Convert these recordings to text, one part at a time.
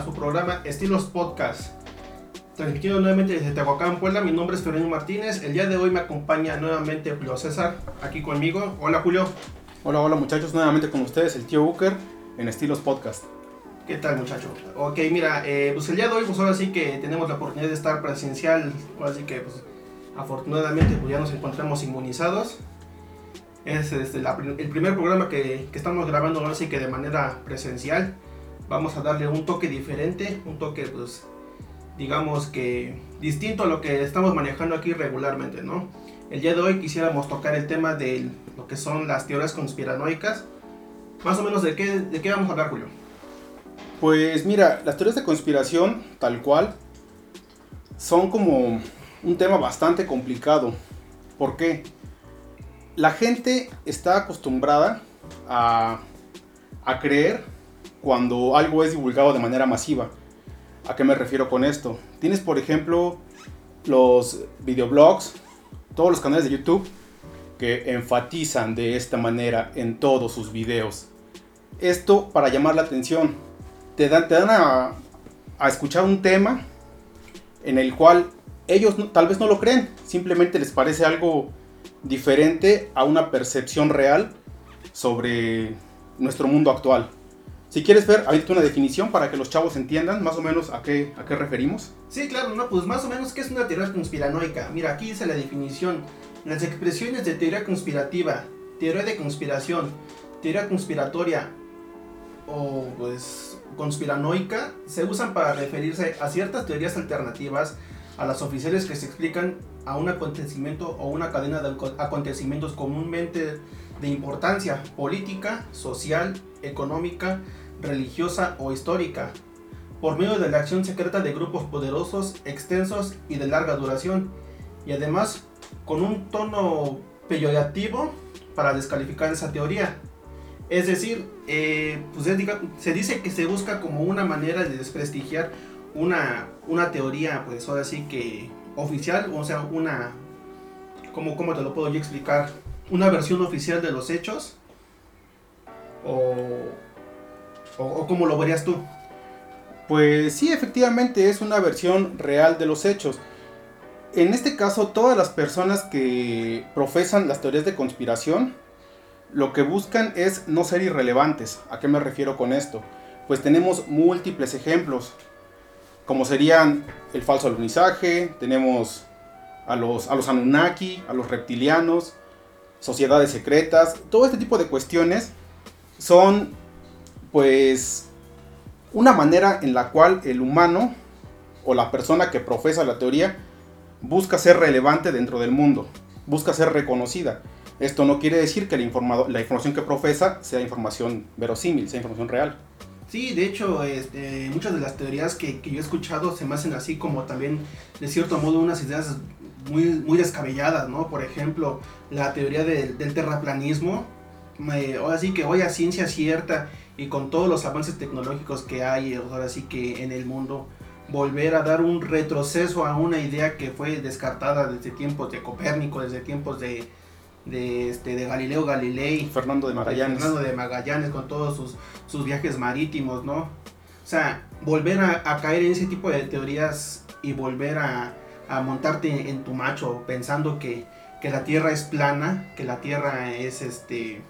A su programa Estilos Podcast. Transmitido nuevamente desde Tehuacán, Puebla. Mi nombre es Fernando Martínez. El día de hoy me acompaña nuevamente Julio César aquí conmigo. Hola, Julio. Hola, hola muchachos, nuevamente con ustedes el tío Booker en Estilos Podcast. ¿Qué tal, muchacho? Ok, mira, eh, pues el día de hoy, pues ahora sí que tenemos la oportunidad de estar presencial. Ahora sí que, pues, afortunadamente, pues ya nos encontramos inmunizados. Es este, la el primer programa que, que estamos grabando, ahora sí que de manera presencial. Vamos a darle un toque diferente, un toque, pues, digamos que distinto a lo que estamos manejando aquí regularmente, ¿no? El día de hoy quisiéramos tocar el tema de lo que son las teorías conspiranoicas. Más o menos de qué, de qué vamos a hablar, Julio. Pues mira, las teorías de conspiración, tal cual, son como un tema bastante complicado. ¿Por qué? La gente está acostumbrada a, a creer cuando algo es divulgado de manera masiva. ¿A qué me refiero con esto? Tienes, por ejemplo, los videoblogs, todos los canales de YouTube que enfatizan de esta manera en todos sus videos. Esto para llamar la atención. Te dan, te dan a, escuchar un tema en el cual ellos tal vez no lo creen, simplemente les parece algo diferente a una percepción real sobre nuestro mundo actual. Si quieres ver, ahorita una definición para que los chavos entiendan más o menos a qué, a qué referimos. Sí, claro, no, pues más o menos, ¿qué es una teoría conspiranoica? Mira, aquí dice la definición. Las expresiones de teoría conspirativa, teoría de conspiración, teoría conspiratoria o pues conspiranoica se usan para referirse a ciertas teorías alternativas a las oficiales que se explican a un acontecimiento o una cadena de aco- acontecimientos comúnmente de importancia política, social, económica, religiosa o histórica, por medio de la acción secreta de grupos poderosos, extensos y de larga duración, y además con un tono peyorativo para descalificar esa teoría. Es decir, eh, pues se dice que se busca como una manera de desprestigiar una, una teoría, pues ahora sí que oficial, o sea, una, ¿cómo, cómo te lo puedo yo explicar? Una versión oficial de los hechos, o, o, cómo lo verías tú. Pues sí, efectivamente es una versión real de los hechos. En este caso, todas las personas que profesan las teorías de conspiración, lo que buscan es no ser irrelevantes. ¿A qué me refiero con esto? Pues tenemos múltiples ejemplos, como serían el falso alunizaje, tenemos a los, a los Anunnaki, a los reptilianos, sociedades secretas, todo este tipo de cuestiones son pues una manera en la cual el humano o la persona que profesa la teoría busca ser relevante dentro del mundo, busca ser reconocida. Esto no quiere decir que la, informado- la información que profesa sea información verosímil, sea información real. Sí, de hecho, este, muchas de las teorías que, que yo he escuchado se me hacen así como también, de cierto modo, unas ideas muy, muy descabelladas, ¿no? Por ejemplo, la teoría del- del terraplanismo, me- ahora sí que hoy a ciencia cierta y con todos los avances tecnológicos que hay, ahora sí que en el mundo, volver a dar un retroceso a una idea que fue descartada desde tiempos de Copérnico, desde tiempos de, de, este, de Galileo Galilei, Fernando de Magallanes. Fernando de Magallanes con todos sus, sus viajes marítimos, ¿no? O sea, volver a, a caer en ese tipo de teorías y volver a, a montarte en tu macho pensando que, que la Tierra es plana, que la Tierra es este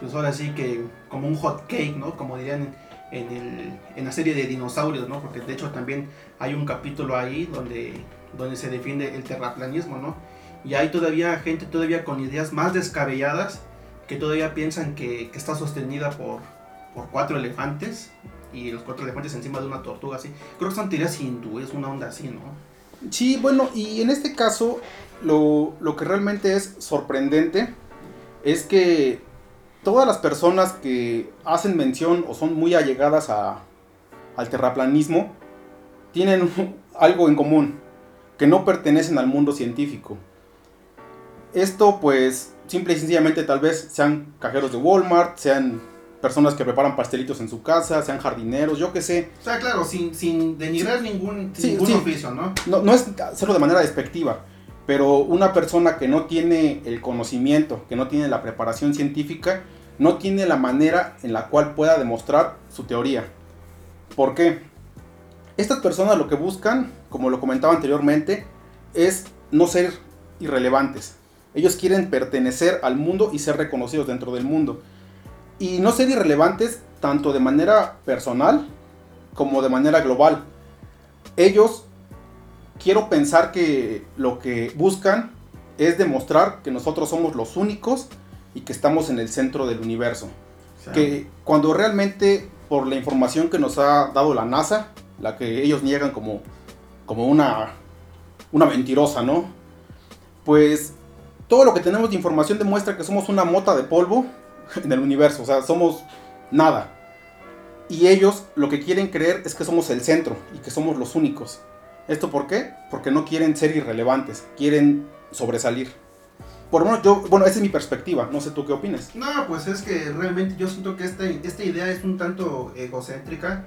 pues ahora sí que como un hot cake, ¿no? Como dirían en, el, en la serie de dinosaurios, ¿no? Porque de hecho también hay un capítulo ahí donde, donde se defiende el terraplanismo, ¿no? Y hay todavía gente todavía con ideas más descabelladas que todavía piensan que, que está sostenida por, por cuatro elefantes y los cuatro elefantes encima de una tortuga así. Creo que son teorías hindúes, una onda así, ¿no? Sí, bueno, y en este caso lo, lo que realmente es sorprendente es que todas las personas que hacen mención o son muy allegadas a, al terraplanismo tienen algo en común, que no pertenecen al mundo científico. Esto pues simple y sencillamente tal vez sean cajeros de Walmart, sean personas que preparan pastelitos en su casa, sean jardineros, yo qué sé. O sea, claro, sin, sin denigrar ningún, ningún oficio, ¿no? ¿no? No es hacerlo de manera despectiva, pero una persona que no tiene el conocimiento, que no tiene la preparación científica, no tiene la manera en la cual pueda demostrar su teoría. ¿Por qué? Estas personas lo que buscan, como lo comentaba anteriormente, es no ser irrelevantes. Ellos quieren pertenecer al mundo y ser reconocidos dentro del mundo y no ser irrelevantes tanto de manera personal como de manera global. Ellos quiero pensar que lo que buscan es demostrar que nosotros somos los únicos y que estamos en el centro del universo. Que cuando realmente por la información que nos ha dado la NASA, la que ellos niegan como, como una, una mentirosa, ¿no? Pues todo lo que tenemos de información demuestra que somos una mota de polvo en el universo, o sea, somos nada. Y ellos lo que quieren creer es que somos el centro y que somos los únicos. ¿Esto por qué? Porque no quieren ser irrelevantes, quieren sobresalir. Por lo menos yo, bueno, esa es mi perspectiva, no sé tú qué opinas. No, pues es que realmente yo siento que esta, esta idea es un tanto egocéntrica.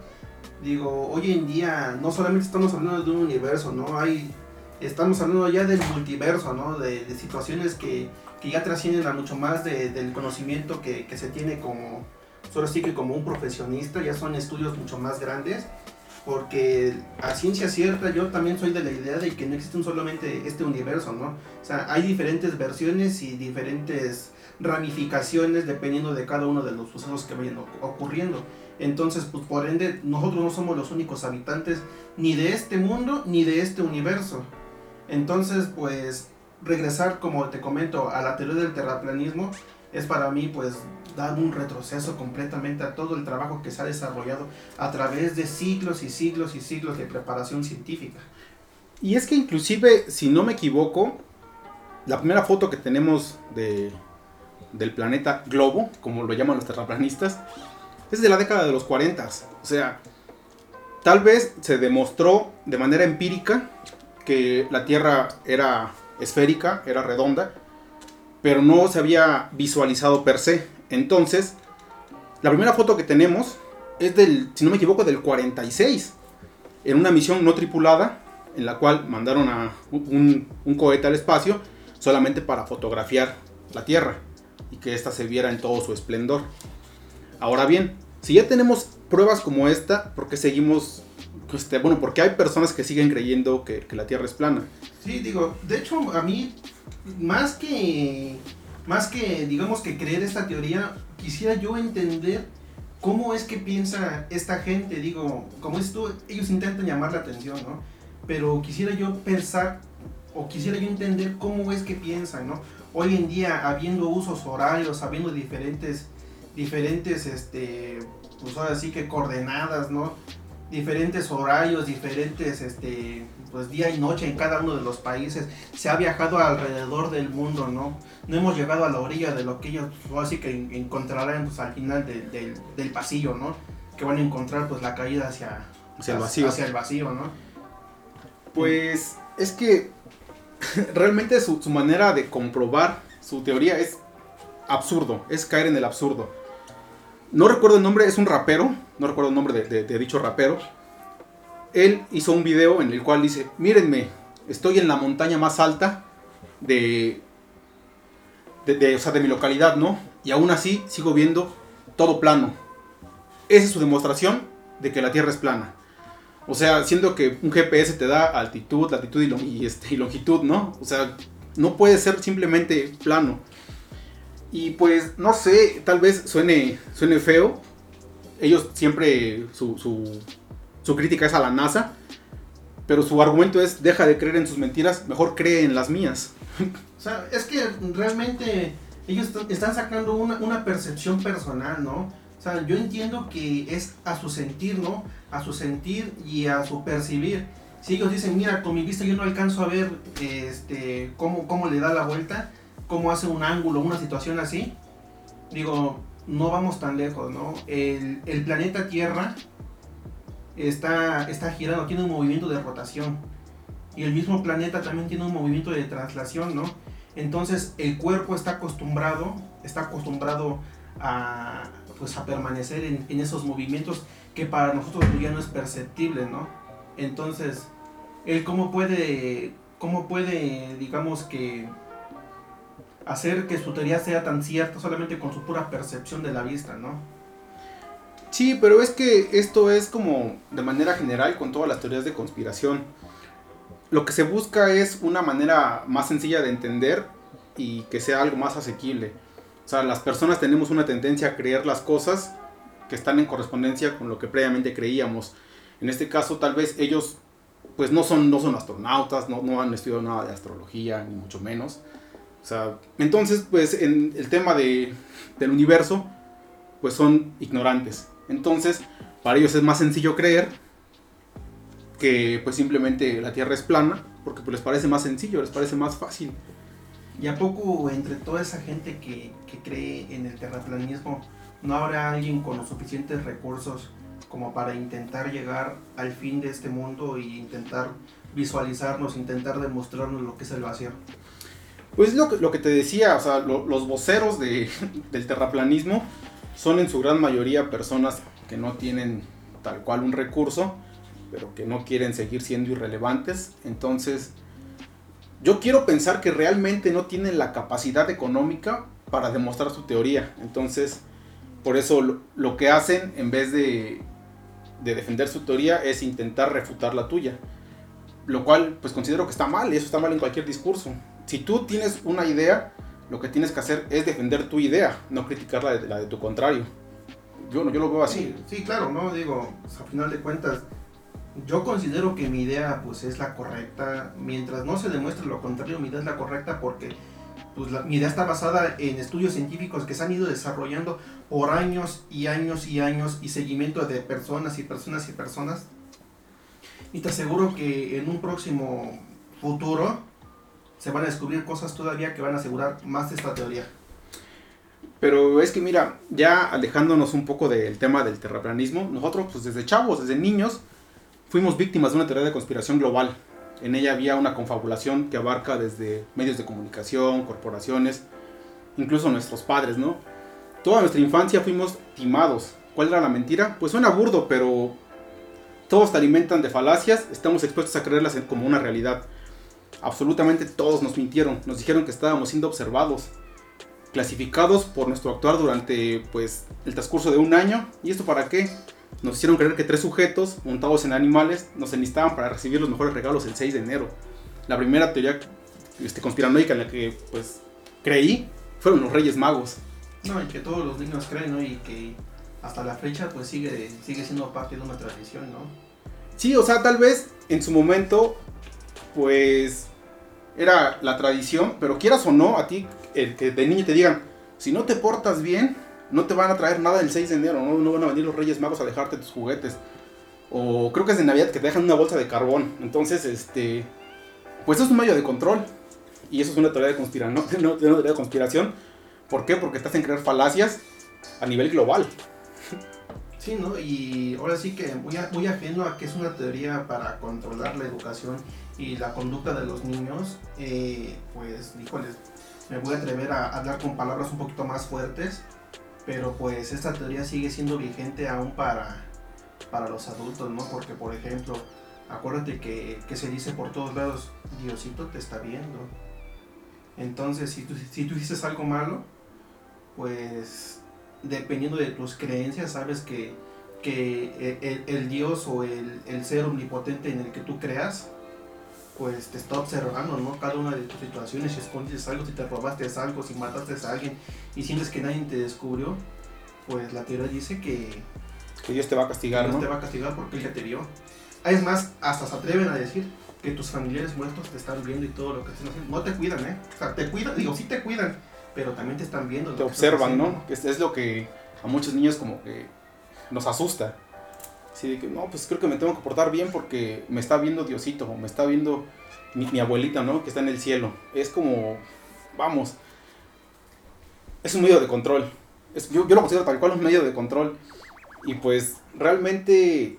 Digo, hoy en día no solamente estamos hablando de un universo, ¿no? Hay, estamos hablando ya del multiverso, ¿no? De, de situaciones que que ya trascienden a mucho más del conocimiento que, se tiene como, solo sí que como un profesionista, ya son estudios mucho más grandes, porque a ciencia cierta yo también soy de la idea de que no existe solamente este universo, ¿no? O sea, hay diferentes versiones y diferentes ramificaciones dependiendo de cada uno de los sucesos que vayan ocurriendo. Entonces, pues por ende, nosotros no somos los únicos habitantes ni de este mundo ni de este universo. Entonces, pues regresar, como te comento, a la teoría del terraplanismo es para mí pues dar un retroceso completamente a todo el trabajo que se ha desarrollado a través de siglos y siglos y siglos de preparación científica. Y es que inclusive, si no me equivoco, la primera foto que tenemos de, del planeta globo, como lo llaman los terraplanistas, es de la década de los 40. O sea, tal vez se demostró de manera empírica que la Tierra era esférica, era redonda, pero no se había visualizado per se. Entonces, la primera foto que tenemos es del, si no me equivoco, del 46, en una misión no tripulada, en la cual mandaron a un, cohete al espacio solamente para fotografiar la Tierra y que ésta se viera en todo su esplendor. Ahora bien, si ya tenemos pruebas como esta, ¿por qué seguimos este, bueno, porque hay personas que siguen creyendo que, la Tierra es plana. Sí, digo, de hecho a mí, más que, más que, digamos que creer esta teoría, quisiera yo entender cómo es que piensa esta gente, digo, como esto, ellos intentan llamar la atención, ¿no? Pero quisiera yo pensar, o quisiera yo entender cómo es que piensan, ¿no? Hoy en día, habiendo usos horarios, habiendo diferentes, diferentes, este, pues ahora sí que coordenadas, ¿no? Diferentes horarios, diferentes este, pues día y noche en cada uno de los países. Se ha viajado alrededor del mundo, ¿no? No hemos llegado a la orilla de lo que ellos así que encontrarán pues, al final del pasillo, ¿no? Que van a encontrar pues la caída hacia, hacia el vacío. Hacia el vacío, ¿no? Pues es que realmente su, su manera de comprobar su teoría es absurdo, es caer en el absurdo no recuerdo el nombre, es un rapero, no recuerdo el nombre de, dicho rapero. Él hizo un video en el cual dice, mírenme, estoy en la montaña más alta de, de, o sea, de mi localidad, ¿no? Y aún así sigo viendo todo plano. Esa es su demostración de que la Tierra es plana. O sea, siendo que un GPS te da altitud, latitud y, este, y longitud, ¿no? O sea, no puede ser simplemente plano. Y pues, no sé, tal vez suene, suene feo. Ellos siempre, su, su, crítica es a la NASA. Pero su argumento es, deja de creer en sus mentiras, mejor cree en las mías. O sea, es que realmente ellos están sacando una, una percepción personal, ¿no? O sea, yo entiendo que es a su sentir, ¿no? A su sentir y a su percibir. Si ellos dicen, mira, con mi vista yo no alcanzo a ver este, cómo, cómo le da la vuelta, cómo hace un ángulo, una situación así, digo, no vamos tan lejos, ¿no? El, planeta Tierra está, está girando, tiene un movimiento de rotación. Y el mismo planeta también tiene un movimiento de traslación, ¿no? Entonces el cuerpo está acostumbrado, está acostumbrado a, pues, a permanecer en, en esos movimientos que para nosotros ya no es perceptible, ¿no? Entonces, él cómo puede, cómo puede, digamos que hacer que su teoría sea tan cierta solamente con su pura percepción de la vista, ¿no? Sí, pero es que esto es como de manera general con todas las teorías de conspiración. Lo que se busca es una manera más sencilla de entender y que sea algo más asequible. O sea, las personas tenemos una tendencia a creer las cosas que están en correspondencia con lo que previamente creíamos. En este caso, tal vez ellos pues no son, no son astronautas, no, no han estudiado nada de astrología, ni mucho menos. O sea, entonces, pues en el tema de, del universo, pues son ignorantes. Entonces, para ellos es más sencillo creer que pues simplemente la Tierra es plana, porque pues les parece más sencillo, les parece más fácil. ¿Y a poco entre toda esa gente que, que cree en el terraplanismo, no habrá alguien con los suficientes recursos como para intentar llegar al fin de este mundo e intentar visualizarnos, intentar demostrarnos lo que es el vacío? Pues lo que, te decía, o sea, los voceros de, del terraplanismo son en su gran mayoría personas que no tienen tal cual un recurso, pero que no quieren seguir siendo irrelevantes. Entonces, yo quiero pensar que realmente no tienen la capacidad económica para demostrar su teoría. Entonces, por eso lo, lo que hacen, en vez de, de defender su teoría, es intentar refutar la tuya. Lo cual, pues considero que está mal, y eso está mal en cualquier discurso si tú tienes una idea, lo que tienes que hacer es defender tu idea, no criticar la de, la tu contrario. Yo, yo lo veo así. Sí, claro, ¿no? Digo, a final de cuentas, yo considero que mi idea pues es la correcta. Mientras no se demuestre lo contrario, mi idea es la correcta porque pues, mi idea está basada en estudios científicos que se han ido desarrollando por años y años y años y seguimiento de personas y personas y personas. Y te aseguro que en un próximo futuro se van a descubrir cosas todavía que van a asegurar más esta teoría. Pero es que mira, ya alejándonos un poco del tema del terraplanismo, nosotros pues desde chavos, desde niños, fuimos víctimas de una teoría de conspiración global. En ella había una confabulación que abarca desde medios de comunicación, corporaciones, incluso nuestros padres, ¿no? Toda nuestra infancia fuimos timados. ¿Cuál era la mentira? Pues suena burdo, pero todos te alimentan de falacias, estamos expuestos a creerlas como una realidad absolutamente todos nos mintieron, nos dijeron que estábamos siendo observados, clasificados por nuestro actuar durante pues el transcurso de un año. ¿Y esto para qué? Nos hicieron creer que tres sujetos montados en animales nos enlistaban para recibir los mejores regalos el 6 de enero. La primera teoría este, conspiranoica en la que pues creí fueron los Reyes Magos. No, y que todos los niños creen, ¿no? Y que hasta la fecha pues sigue, sigue siendo parte de una tradición, ¿no? Sí, o sea, tal vez en su momento pues era la tradición, pero quieras o no, a ti, el que de niño te digan, si no te portas bien, no te van a traer nada el 6 de enero, no, no van a venir los Reyes Magos a dejarte tus juguetes. O creo que es de Navidad que te dejan una bolsa de carbón. Entonces, este, pues es un medio de control. Y eso es una teoría de conspiración, ¿no? Una teoría de conspiración. ¿Por qué? Porque estás en crear falacias a nivel global. Sí, ¿no? Y ahora sí que muy, muy ajeno a que es una teoría para controlar la educación y la conducta de los niños, eh, pues, híjoles, me voy a atrever a hablar con palabras un poquito más fuertes, pero pues esta teoría sigue siendo vigente aún para, para los adultos, ¿no? Porque, por ejemplo, acuérdate que, que se dice por todos lados, Diosito te está viendo. Entonces, si tú, si tú dices algo malo, pues dependiendo de tus creencias, sabes que, que el, el, Dios o el, el, ser omnipotente en el que tú creas pues te está observando, ¿no? Cada una de tus situaciones, si escondes algo, si te robaste algo, si mataste a alguien y sientes que nadie te descubrió, pues la teoría dice que... Que Dios te va a castigar, Dios ¿no? te va a castigar porque Él ya te vio. Ah, Es más, hasta se atreven a decir que tus familiares muertos te están viendo y todo lo que estás haciendo. No te cuidan, ¿eh? O sea, te cuidan, digo, sí te cuidan, pero también te están viendo. Te observan. ¿no? Es lo que a muchos niños como que nos asusta. Así de que, no, pues creo que me tengo que portar bien porque me está viendo Diosito, me está viendo mi, abuelita, ¿no? Que está en el cielo. Es como, vamos, es un medio de control. Es- yo, yo lo considero tal cual un medio de control. Y pues realmente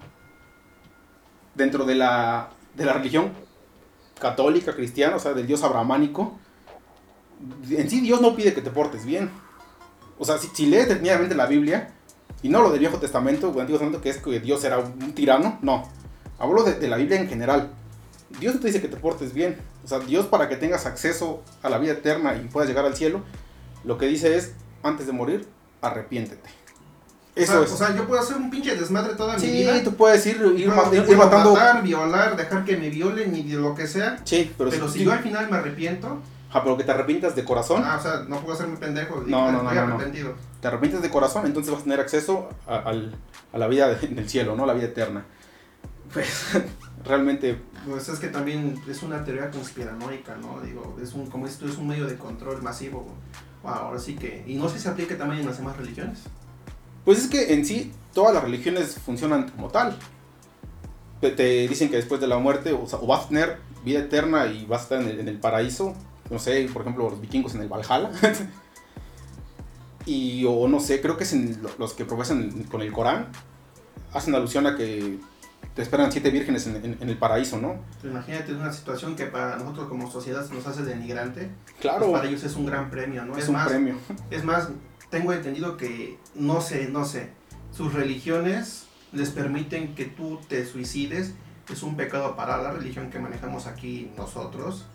dentro de la, de la religión católica, cristiana, o sea, del Dios abrahámico, en sí Dios no pide que te portes bien. O sea, si, si lees detenidamente la Biblia, y no lo del Viejo Testamento o Antiguo Testamento, que es que Dios era un, tirano, no. Hablo de, de la Biblia en general. Dios no te dice que te portes bien. O sea, Dios para que tengas acceso a la vida eterna y puedas llegar al cielo, lo que dice es, antes de morir, arrepiéntete. Eso o sea, es. O sea, yo puedo hacer un pinche desmadre toda mi sí, vida. tú puedes ir, ir, ma- ir puedo matando... matar, violar, dejar que me violen y lo que sea. Sí, pero, Pero si, si yo al final me arrepiento, Ajá, pero que te arrepientas de corazón, ah, o sea, no puedo hacerme pendejo. No, no, estoy no, no, no. arrepentido. Te arrepientes de corazón, entonces vas a tener acceso a, a la vida de- del cielo, ¿no? La vida eterna. Pues realmente, Pues es que también es una teoría conspiranoica, ¿no? Digo, es un, como esto es un medio de control masivo. Wow, ahora sí que. Y no sé si se aplica también en las demás religiones. pues es que en sí todas las religiones funcionan como tal. Te, te dicen que después de la muerte o, sea, o vas a tener vida eterna y vas a estar en el, en el paraíso. No sé, por ejemplo, los vikingos en el Valhalla. y o no sé, creo que es en lo- los que profesan con el Corán. Hacen alusión a que te esperan siete vírgenes en, en- en el paraíso, ¿no? Imagínate una situación que para nosotros como sociedad nos hace denigrante. Claro, pues para ellos es un gran premio, ¿no? es, Es, un más, premio. es más, tengo entendido que, no sé, no sé, sus religiones les permiten que tú te suicides. Es un pecado para la religión que manejamos aquí nosotros.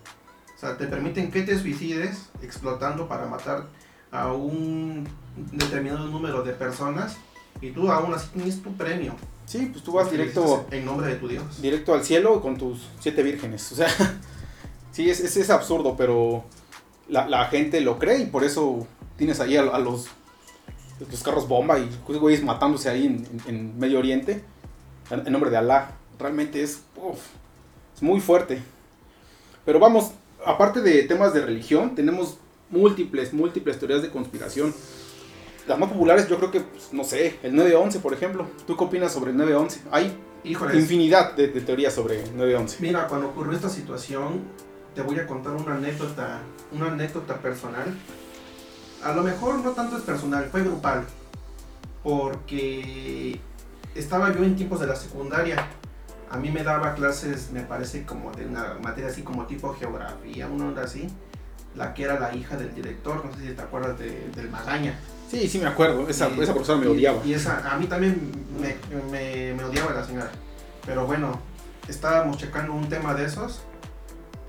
O sea, te permiten que te suicides explotando para matar a un determinado número de personas y tú aún así tienes tu premio. Sí, pues tú vas directo, En nombre de tu Dios. directo al cielo con tus siete vírgenes. O sea, sí, es, es, es absurdo, pero la, la gente lo cree y por eso tienes ahí a, a los, los carros bomba y güeyes matándose ahí en, en- en Medio Oriente en, en nombre de Alá. Realmente es, uf, es muy fuerte. Pero vamos, aparte de temas de religión, tenemos múltiples, múltiples teorías de conspiración. Las más populares yo creo que, pues, no sé, el 9-11 por ejemplo. ¿Tú qué opinas sobre el 9-11? Hay Híjoles. infinidad de, de teorías sobre 9-11. Mira, cuando ocurrió esta situación, te voy a contar una anécdota, una anécdota personal. A lo mejor no tanto es personal, fue grupal. Porque estaba yo en tiempos de la secundaria. A mí me daba clases, me parece como de una materia así como tipo geografía, una onda así. La que era la hija del director, no sé si te acuerdas de- del Magaña. Sí, sí me acuerdo. Esa, Y- esa profesora me odiaba. Y esa, a mí también me, me- me odiaba la señora. Pero bueno, estábamos checando un tema de esos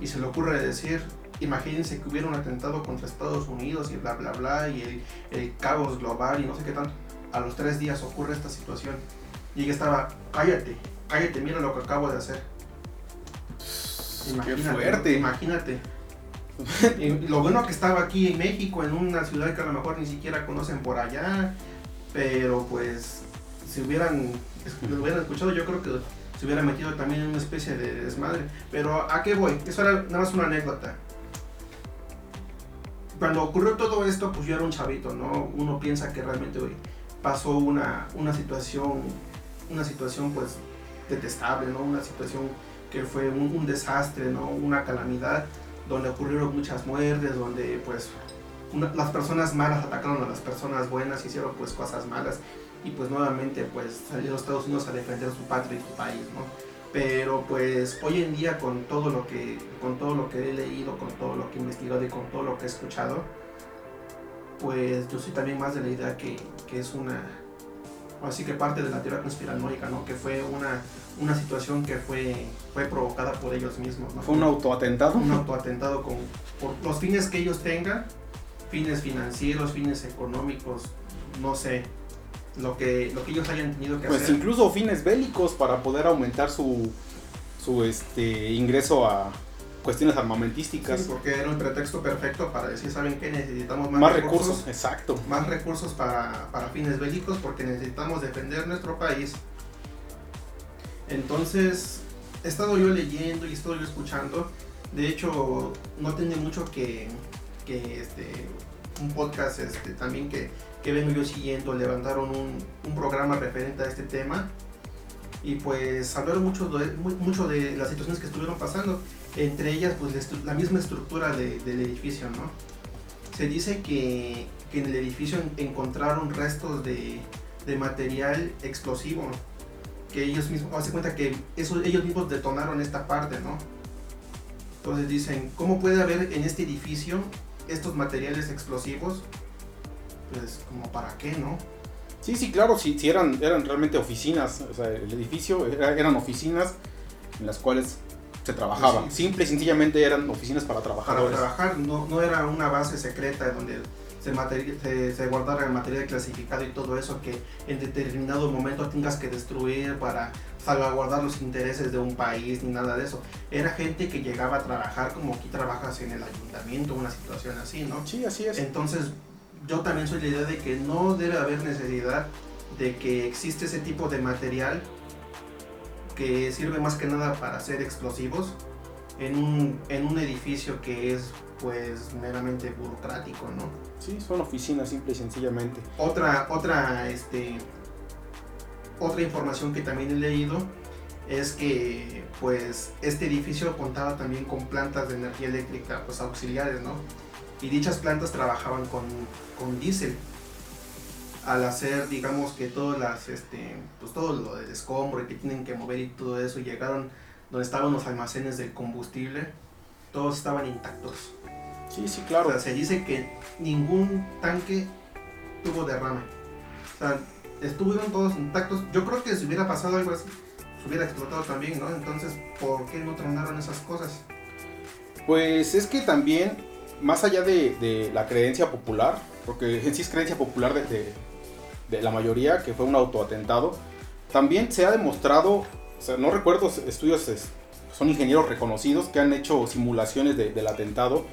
y se le ocurre decir, imagínense que hubiera un atentado contra Estados Unidos y bla, bla, bla, y el, el caos global y no sé qué tanto. A los tres días ocurre esta situación. Y ella estaba, cállate, cállate, mira lo que acabo de hacer. Qué fuerte. Imagínate. Lo bueno que estaba aquí en México, en una ciudad que a lo mejor ni siquiera conocen por allá, pero pues si hubieran, lo hubieran escuchado, yo creo que se hubiera metido también en una especie de desmadre. Pero ¿a qué voy? Eso era nada más una anécdota. Cuando ocurrió todo esto, pues yo era un chavito, ¿no? Uno piensa que realmente güey, pasó una, una situación, una situación pues detestable, ¿no? Una situación que fue un, un desastre, ¿no? Una calamidad donde ocurrieron muchas muertes, donde pues las personas malas atacaron a las personas buenas, hicieron pues cosas malas y pues nuevamente pues salieron Estados Unidos a defender su patria y su país, ¿no? Pero pues hoy en día con todo lo que con todo lo que he leído, con todo lo que he investigado y con todo lo que he escuchado, pues yo soy también más de la idea que, que es una así que parte de la teoría conspiranoica, ¿no? Que fue una, una situación que fue, fue provocada por ellos mismos, ¿no? Fue un autoatentado. un autoatentado con, por los fines que ellos tengan, fines financieros, fines económicos, no sé, lo que, lo que ellos hayan tenido que Pues hacer. incluso fines bélicos para poder aumentar su, su este, ingreso a cuestiones armamentísticas. Sí, porque era un pretexto perfecto para decir, ¿saben qué? Necesitamos más, más recursos, exacto. Más recursos para, para fines bélicos porque necesitamos defender nuestro país. Entonces, he estado yo leyendo y he estado yo escuchando. De hecho, no tiene mucho que, que este, un podcast este, también que, que vengo yo siguiendo, levantaron un, un, programa referente a este tema y pues hablaron mucho de, mucho de las situaciones que estuvieron pasando, entre ellas pues la misma estructura de, del edificio, ¿no? Se dice que, que en el edificio encontraron restos de, de material explosivo, que ellos mismos, hace cuenta que eso, ellos mismos detonaron esta parte, ¿no? Entonces dicen, ¿cómo puede haber en este edificio estos materiales explosivos? Pues como para qué, ¿no? Sí, sí, claro, sí, sí eran, eran realmente oficinas, o sea, el edificio eran oficinas en las cuales se trabajaba. Pues Simple y sencillamente eran oficinas para trabajar. Para trabajar, no, no era una base secreta donde se, se, se, guardara el material clasificado y todo eso que en determinado momento tengas que destruir para salvaguardar los intereses de un país ni nada de eso. Era gente que llegaba a trabajar como aquí trabajas en el ayuntamiento, una situación así, ¿no? Sí, así es. Entonces yo también soy la idea de que no debe haber necesidad de que existe ese tipo de material que sirve más que nada para hacer explosivos en un, en un edificio que es pues meramente burocrático, ¿no? Sí, son oficinas simple y sencillamente. Otra, otra, este, otra información que también he leído es que pues este edificio contaba también con plantas de energía eléctrica pues auxiliares, ¿no? y dichas plantas trabajaban con, con diésel. Al hacer, digamos que todas las, este, pues todo lo del escombro y que tienen que mover y todo eso, llegaron donde estaban los almacenes del combustible, todos estaban intactos. Sí, sí, claro. O sea, se dice que ningún tanque tuvo derrame. O sea, estuvieron todos intactos. Yo creo que si hubiera pasado algo así, se hubiera explotado también, ¿no? Entonces, ¿por qué no tronaron esas cosas? Pues es que también más allá de, la creencia popular, porque en sí es creencia popular de, la mayoría, que fue un autoatentado, también se ha demostrado, o sea, no recuerdo estudios, son ingenieros reconocidos que han hecho simulaciones del atentado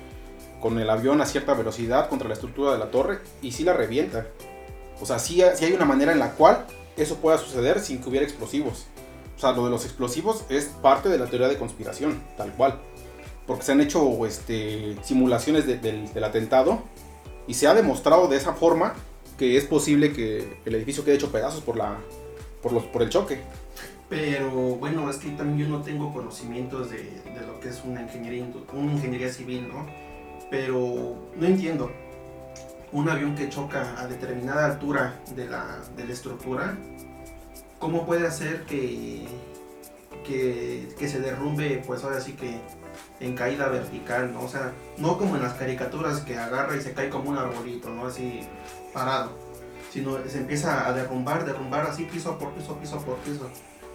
con el avión a cierta velocidad contra la estructura de la torre y sí la revienta. O sea, sí, sí hay una manera en la cual eso pueda suceder sin que hubiera explosivos. O sea, lo de los explosivos es parte de la teoría de conspiración, tal cual porque se han hecho este, simulaciones del atentado y se ha demostrado de esa forma que es posible que el edificio quede hecho pedazos por, la, por, los, por el choque. Pero bueno, es que también yo no tengo conocimientos de, de lo que es una ingeniería, una ingeniería civil, ¿no? Pero no entiendo. Un avión que choca a determinada altura de la, de la estructura, ¿cómo puede hacer que, que, que se derrumbe, pues ahora sí que en caída vertical, ¿no? O sea, no como en las caricaturas que agarra y se cae como un arbolito, ¿no? Así parado, sino se empieza a derrumbar, derrumbar así piso por piso, piso por piso,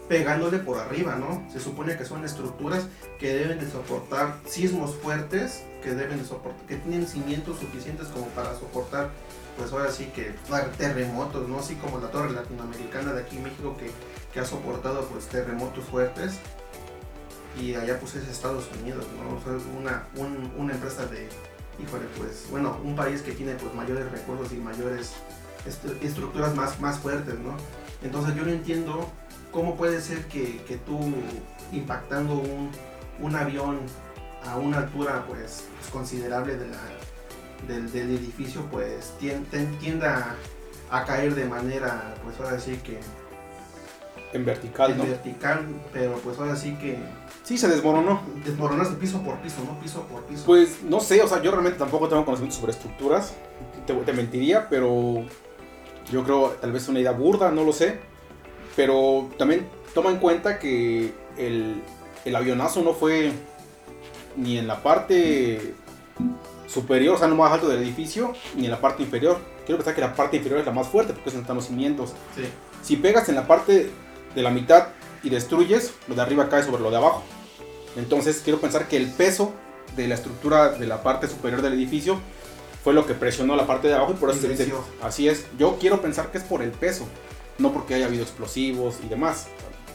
pegándole por arriba, ¿no? Se supone que son estructuras que deben de soportar sismos fuertes, que deben de soportar, que tienen cimientos suficientes como para soportar, pues ahora sí que terremotos, ¿no? Así como la torre latinoamericana de aquí en México que, que ha soportado pues terremotos fuertes y allá pues es Estados Unidos, ¿no? O sea, una, una empresa de, híjole, pues, bueno, un país que tiene pues mayores recursos y mayores estructuras más, más fuertes, ¿no? Entonces yo no entiendo cómo puede ser que, que tú impactando un, un, avión a una altura pues, pues considerable de la, del, del, edificio pues tienda a caer de manera pues ahora sí que en vertical, en vertical, pero pues ahora sí que Sí, se desmoronó. Desmoronaste piso por piso, ¿no? Piso por piso. Pues no sé, o sea, yo realmente tampoco tengo conocimiento sobre estructuras. Te, mentiría, pero yo creo tal vez una idea burda, no lo sé. Pero también toma en cuenta que el, el avionazo no fue ni en la parte superior, o sea, no más alto del edificio, ni en la parte inferior. Quiero pensar que la parte inferior es la más fuerte porque están los cimientos. Sí. Si pegas en la parte de la mitad y destruyes, lo de arriba cae sobre lo de abajo. Entonces quiero pensar que el peso de la estructura de la parte superior del edificio fue lo que presionó la parte de abajo y por eso se dice, así es. Yo quiero pensar que es por el peso, no porque haya habido explosivos y demás.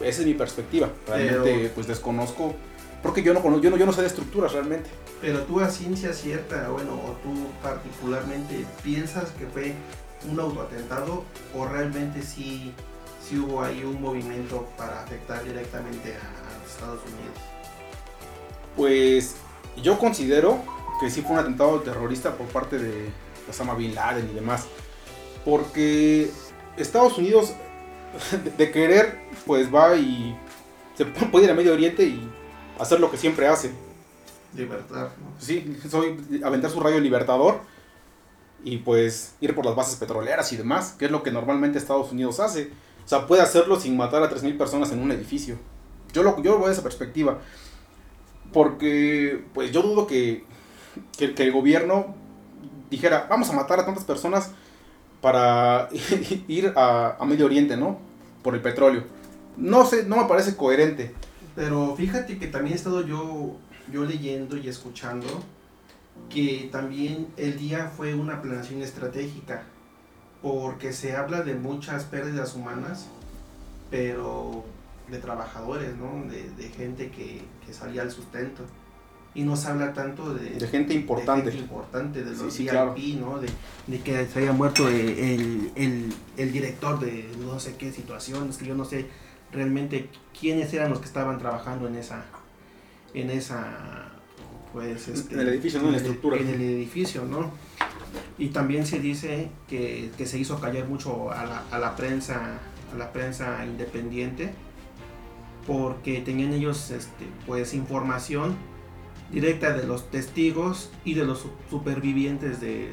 esa es mi perspectiva. Realmente, pues desconozco, porque yo no, conozco, yo, no, yo no sé de estructuras realmente. Pero tú a ciencia cierta, bueno, o tú particularmente, ¿piensas que fue un autoatentado o realmente sí, sí hubo ahí un movimiento para afectar directamente a, Estados Unidos? Pues yo considero que sí fue un atentado terrorista por parte de Osama Bin Laden y demás. Porque Estados Unidos, de querer, pues va y se puede ir a Medio Oriente y hacer lo que siempre hace. Libertad, ¿no? Sí, soy aventar su rayo libertador y pues ir por las bases petroleras y demás, que es lo que normalmente Estados Unidos hace. O sea, puede hacerlo sin matar a 3.000 personas en un edificio. Yo lo, yo lo veo de esa perspectiva. Porque, pues yo dudo que, que, el gobierno dijera, vamos a matar a tantas personas para ir a, a, Medio Oriente, ¿no? Por el petróleo. No sé, no me parece coherente. Pero fíjate que también he estado yo, yo leyendo y escuchando que también el día fue una planeación estratégica, porque se habla de muchas pérdidas humanas, pero de trabajadores, ¿no? de, gente que, salía al sustento. Y no se habla tanto de, de gente importante. De gente importante, de los VIP, ¿no? De, que se haya muerto el, el, el, director de no sé qué situaciones, que yo no sé realmente quiénes eran los que estaban trabajando en esa, en esa pues este, en el edificio, ¿no? En, la estructura. En el edificio, ¿no? Y también se dice que, se hizo callar mucho a la, a la, prensa, a la prensa independiente, porque tenían ellos este, pues información directa de los testigos y de los supervivientes de,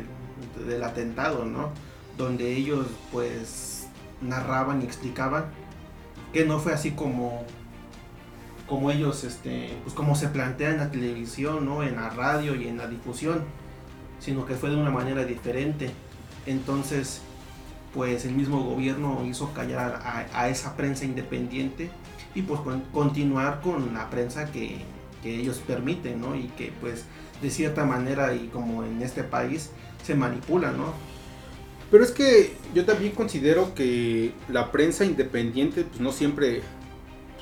del atentado, ¿no? Donde ellos pues narraban y explicaban que no fue así como como ellos, este, pues como se plantea en la televisión, ¿no? en la radio y en la difusión, sino que fue de una manera diferente. Entonces, pues el mismo gobierno hizo callar a, esa prensa independiente y pues continuar con la prensa que, que, ellos permiten, ¿no? Y que pues de cierta manera y como en este país se manipula, ¿no? Pero es que yo también considero que la prensa independiente pues no siempre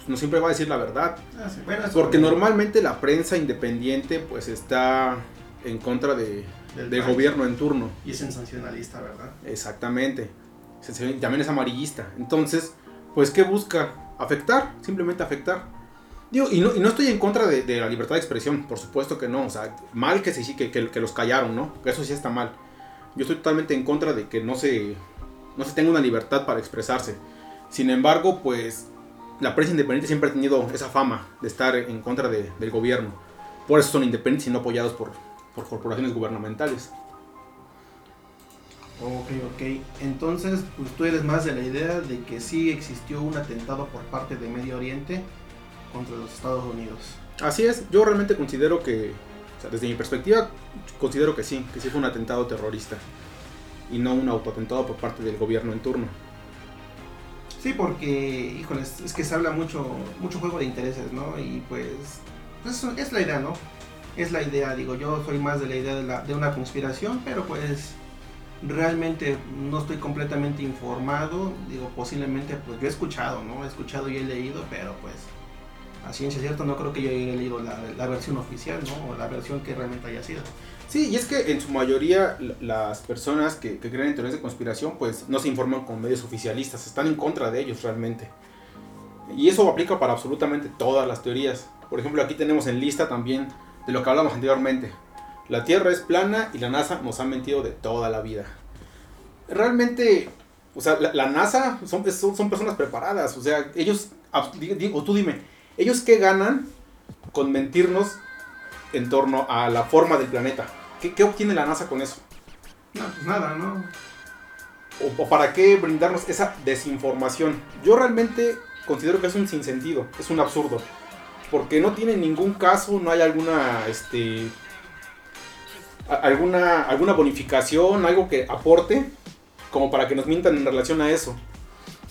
no siempre va a decir la verdad. Ah, porque normalmente la prensa independiente pues está en contra de, del, gobierno en turno. Y es sensacionalista, ¿verdad? Exactamente. También es amarillista. Entonces, pues ¿qué busca? Afectar, simplemente afectar. Digo, y no, y no estoy en contra de, la libertad de expresión, por supuesto que no. O sea, mal que, se, que, que, que los callaron, ¿no? Eso sí está mal. Yo estoy totalmente en contra de que no se, no se tenga una libertad para expresarse. Sin embargo, pues la prensa independiente siempre ha tenido esa fama de estar en contra del gobierno. Por eso son independientes y no apoyados por, corporaciones gubernamentales. Ok, ok. Entonces, pues tú eres más de la idea de que sí existió un atentado por parte de Medio Oriente contra los Estados Unidos. Así es, yo realmente considero que, desde mi perspectiva, considero que sí, que sí fue un atentado terrorista y no un autoatentado por parte del gobierno en turno. Sí, porque, híjoles, es que se habla mucho, mucho juego de intereses, ¿no? Y pues, pues es la idea, ¿no? Es la idea, digo, yo soy más de la idea de una conspiración, pero pues realmente no estoy completamente informado, digo, posiblemente, pues yo he escuchado, ¿no? He escuchado y he leído, pero pues a ciencia cierta no creo que yo haya leído la, versión oficial, ¿no? O la versión que realmente haya sido. Sí, y es que en su mayoría las personas que, creen en teorías de conspiración pues no se informan con medios oficialistas, están en contra de ellos realmente. Y eso aplica para absolutamente todas las teorías. Por ejemplo, aquí tenemos en lista también de lo que hablamos anteriormente. La Tierra es plana y la NASA nos ha mentido de toda la vida. Realmente, o sea, la, NASA son, son, personas preparadas. O sea, ellos, digo, tú dime, ¿ellos qué ganan con mentirnos en torno a la forma del planeta. ¿Qué, obtiene la NASA con eso? No, pues nada, ¿no? O, para qué brindarnos esa desinformación? Yo realmente considero que es un sinsentido, es un absurdo. Porque no tiene ningún caso, no hay alguna, este, alguna, alguna bonificación, algo que aporte como para que nos mientan en relación a eso.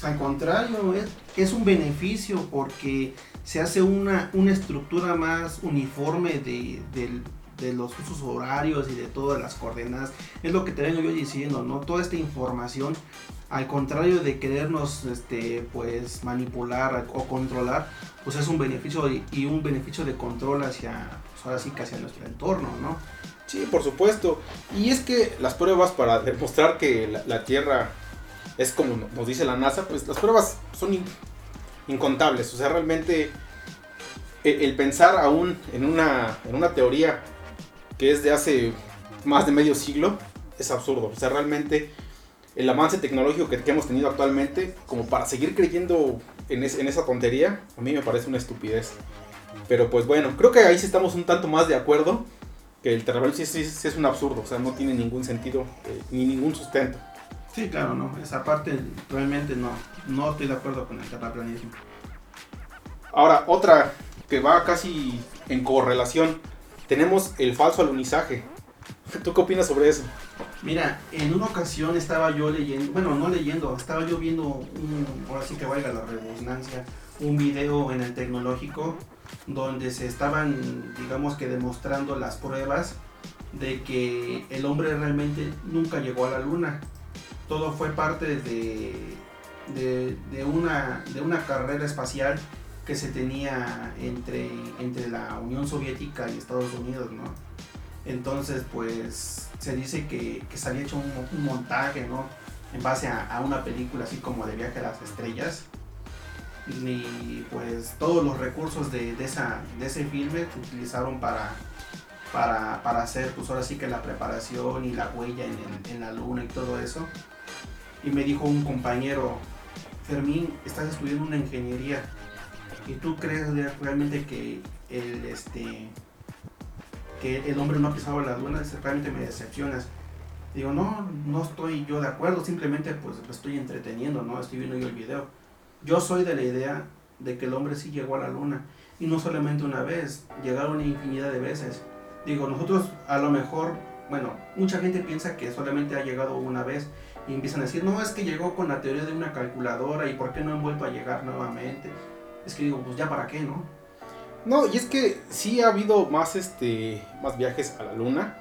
Al contrario, es, es un beneficio porque se hace una, una estructura más uniforme de, de los usos horarios y de todas las coordenadas. Es lo que te vengo yo diciendo, ¿no? Toda esta información, al contrario de querernos este, pues, manipular o controlar, pues es un beneficio y, un beneficio de control hacia, pues ahora sí hacia nuestro entorno, ¿no? Sí, por supuesto. Y es que las pruebas para demostrar que la, Tierra es como nos dice la NASA, pues las pruebas son incontables. O sea, realmente e, el pensar aún en una, en una teoría que es de hace más de medio siglo es absurdo. O sea, realmente el avance tecnológico que, hemos tenido actualmente, como para seguir creyendo en, esa tontería, a mí me parece una estupidez. Pero pues bueno, creo que ahí sí estamos un tanto más de acuerdo que el terraplanismo sí, es un absurdo, o sea, no tiene ningún sentido eh, ni ningún sustento. Sí, claro, no, esa parte realmente no, no estoy de acuerdo con el terraplanismo. Ahora, otra que va casi en correlación, tenemos el falso alunizaje. ¿Tú qué opinas sobre eso? Mira, en una ocasión estaba yo leyendo, bueno, no leyendo, estaba yo viendo un, ahora sí que valga la redundancia, un video en el tecnológico donde se estaban, digamos que demostrando las pruebas de que el hombre realmente nunca llegó a la luna. Todo fue parte de, de, una, de una carrera espacial que se tenía entre, entre la Unión Soviética y Estados Unidos, ¿no? Entonces, pues se dice que, se había hecho un, montaje, ¿no? En base a, a, una película así como de Viaje a las Estrellas ni pues todos los recursos de, esa, de ese filme se utilizaron para, para, hacer pues ahora sí que la preparación y la huella en, la luna y todo eso. Y me dijo un compañero, Fermín, estás estudiando una ingeniería y tú crees realmente que el, este, que el hombre no ha pisado la luna, realmente me decepcionas. Digo, no, no estoy yo de acuerdo, simplemente pues me estoy entreteniendo, ¿no? Estoy viendo yo el video yo soy de la idea de que el hombre sí llegó a la luna. Y no solamente una vez, llegaron infinidad de veces. Digo, nosotros a lo mejor, bueno, mucha gente piensa que solamente ha llegado una vez y empiezan a decir, no, es que llegó con la teoría de una calculadora y por qué no han vuelto a llegar nuevamente. Es que digo, pues ya para qué, ¿no? No, y es que sí ha habido más, este, más viajes a la luna,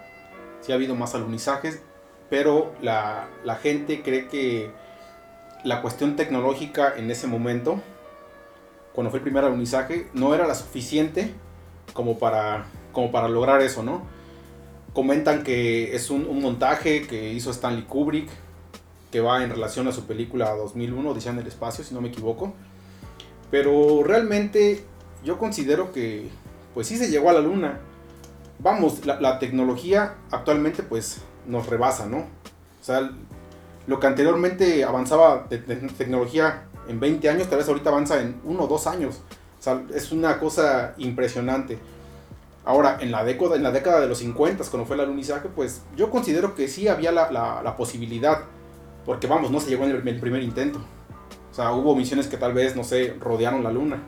sí ha habido más alunizajes, pero la, la gente cree que la cuestión tecnológica en ese momento, cuando fue el primer alunizaje, no era la suficiente como para, como para lograr eso, ¿no? Comentan que es un, montaje que hizo Stanley Kubrick, que va en relación a su película 2001, Odisea en el Espacio, si no me equivoco. Pero realmente yo considero que, pues sí se llegó a la Luna. Vamos, la, tecnología actualmente pues nos rebasa, ¿no? O sea, lo que anteriormente avanzaba de, tecnología en 20 años, tal vez ahorita avanza en 1 o 2 años. O sea, es una cosa impresionante. Ahora, en la, década, en la década de los 50, cuando fue el alunizaje, pues yo considero que sí había la, posibilidad. Porque vamos, no se llegó en el, primer intento. O sea, hubo misiones que tal vez, no sé, rodearon la luna.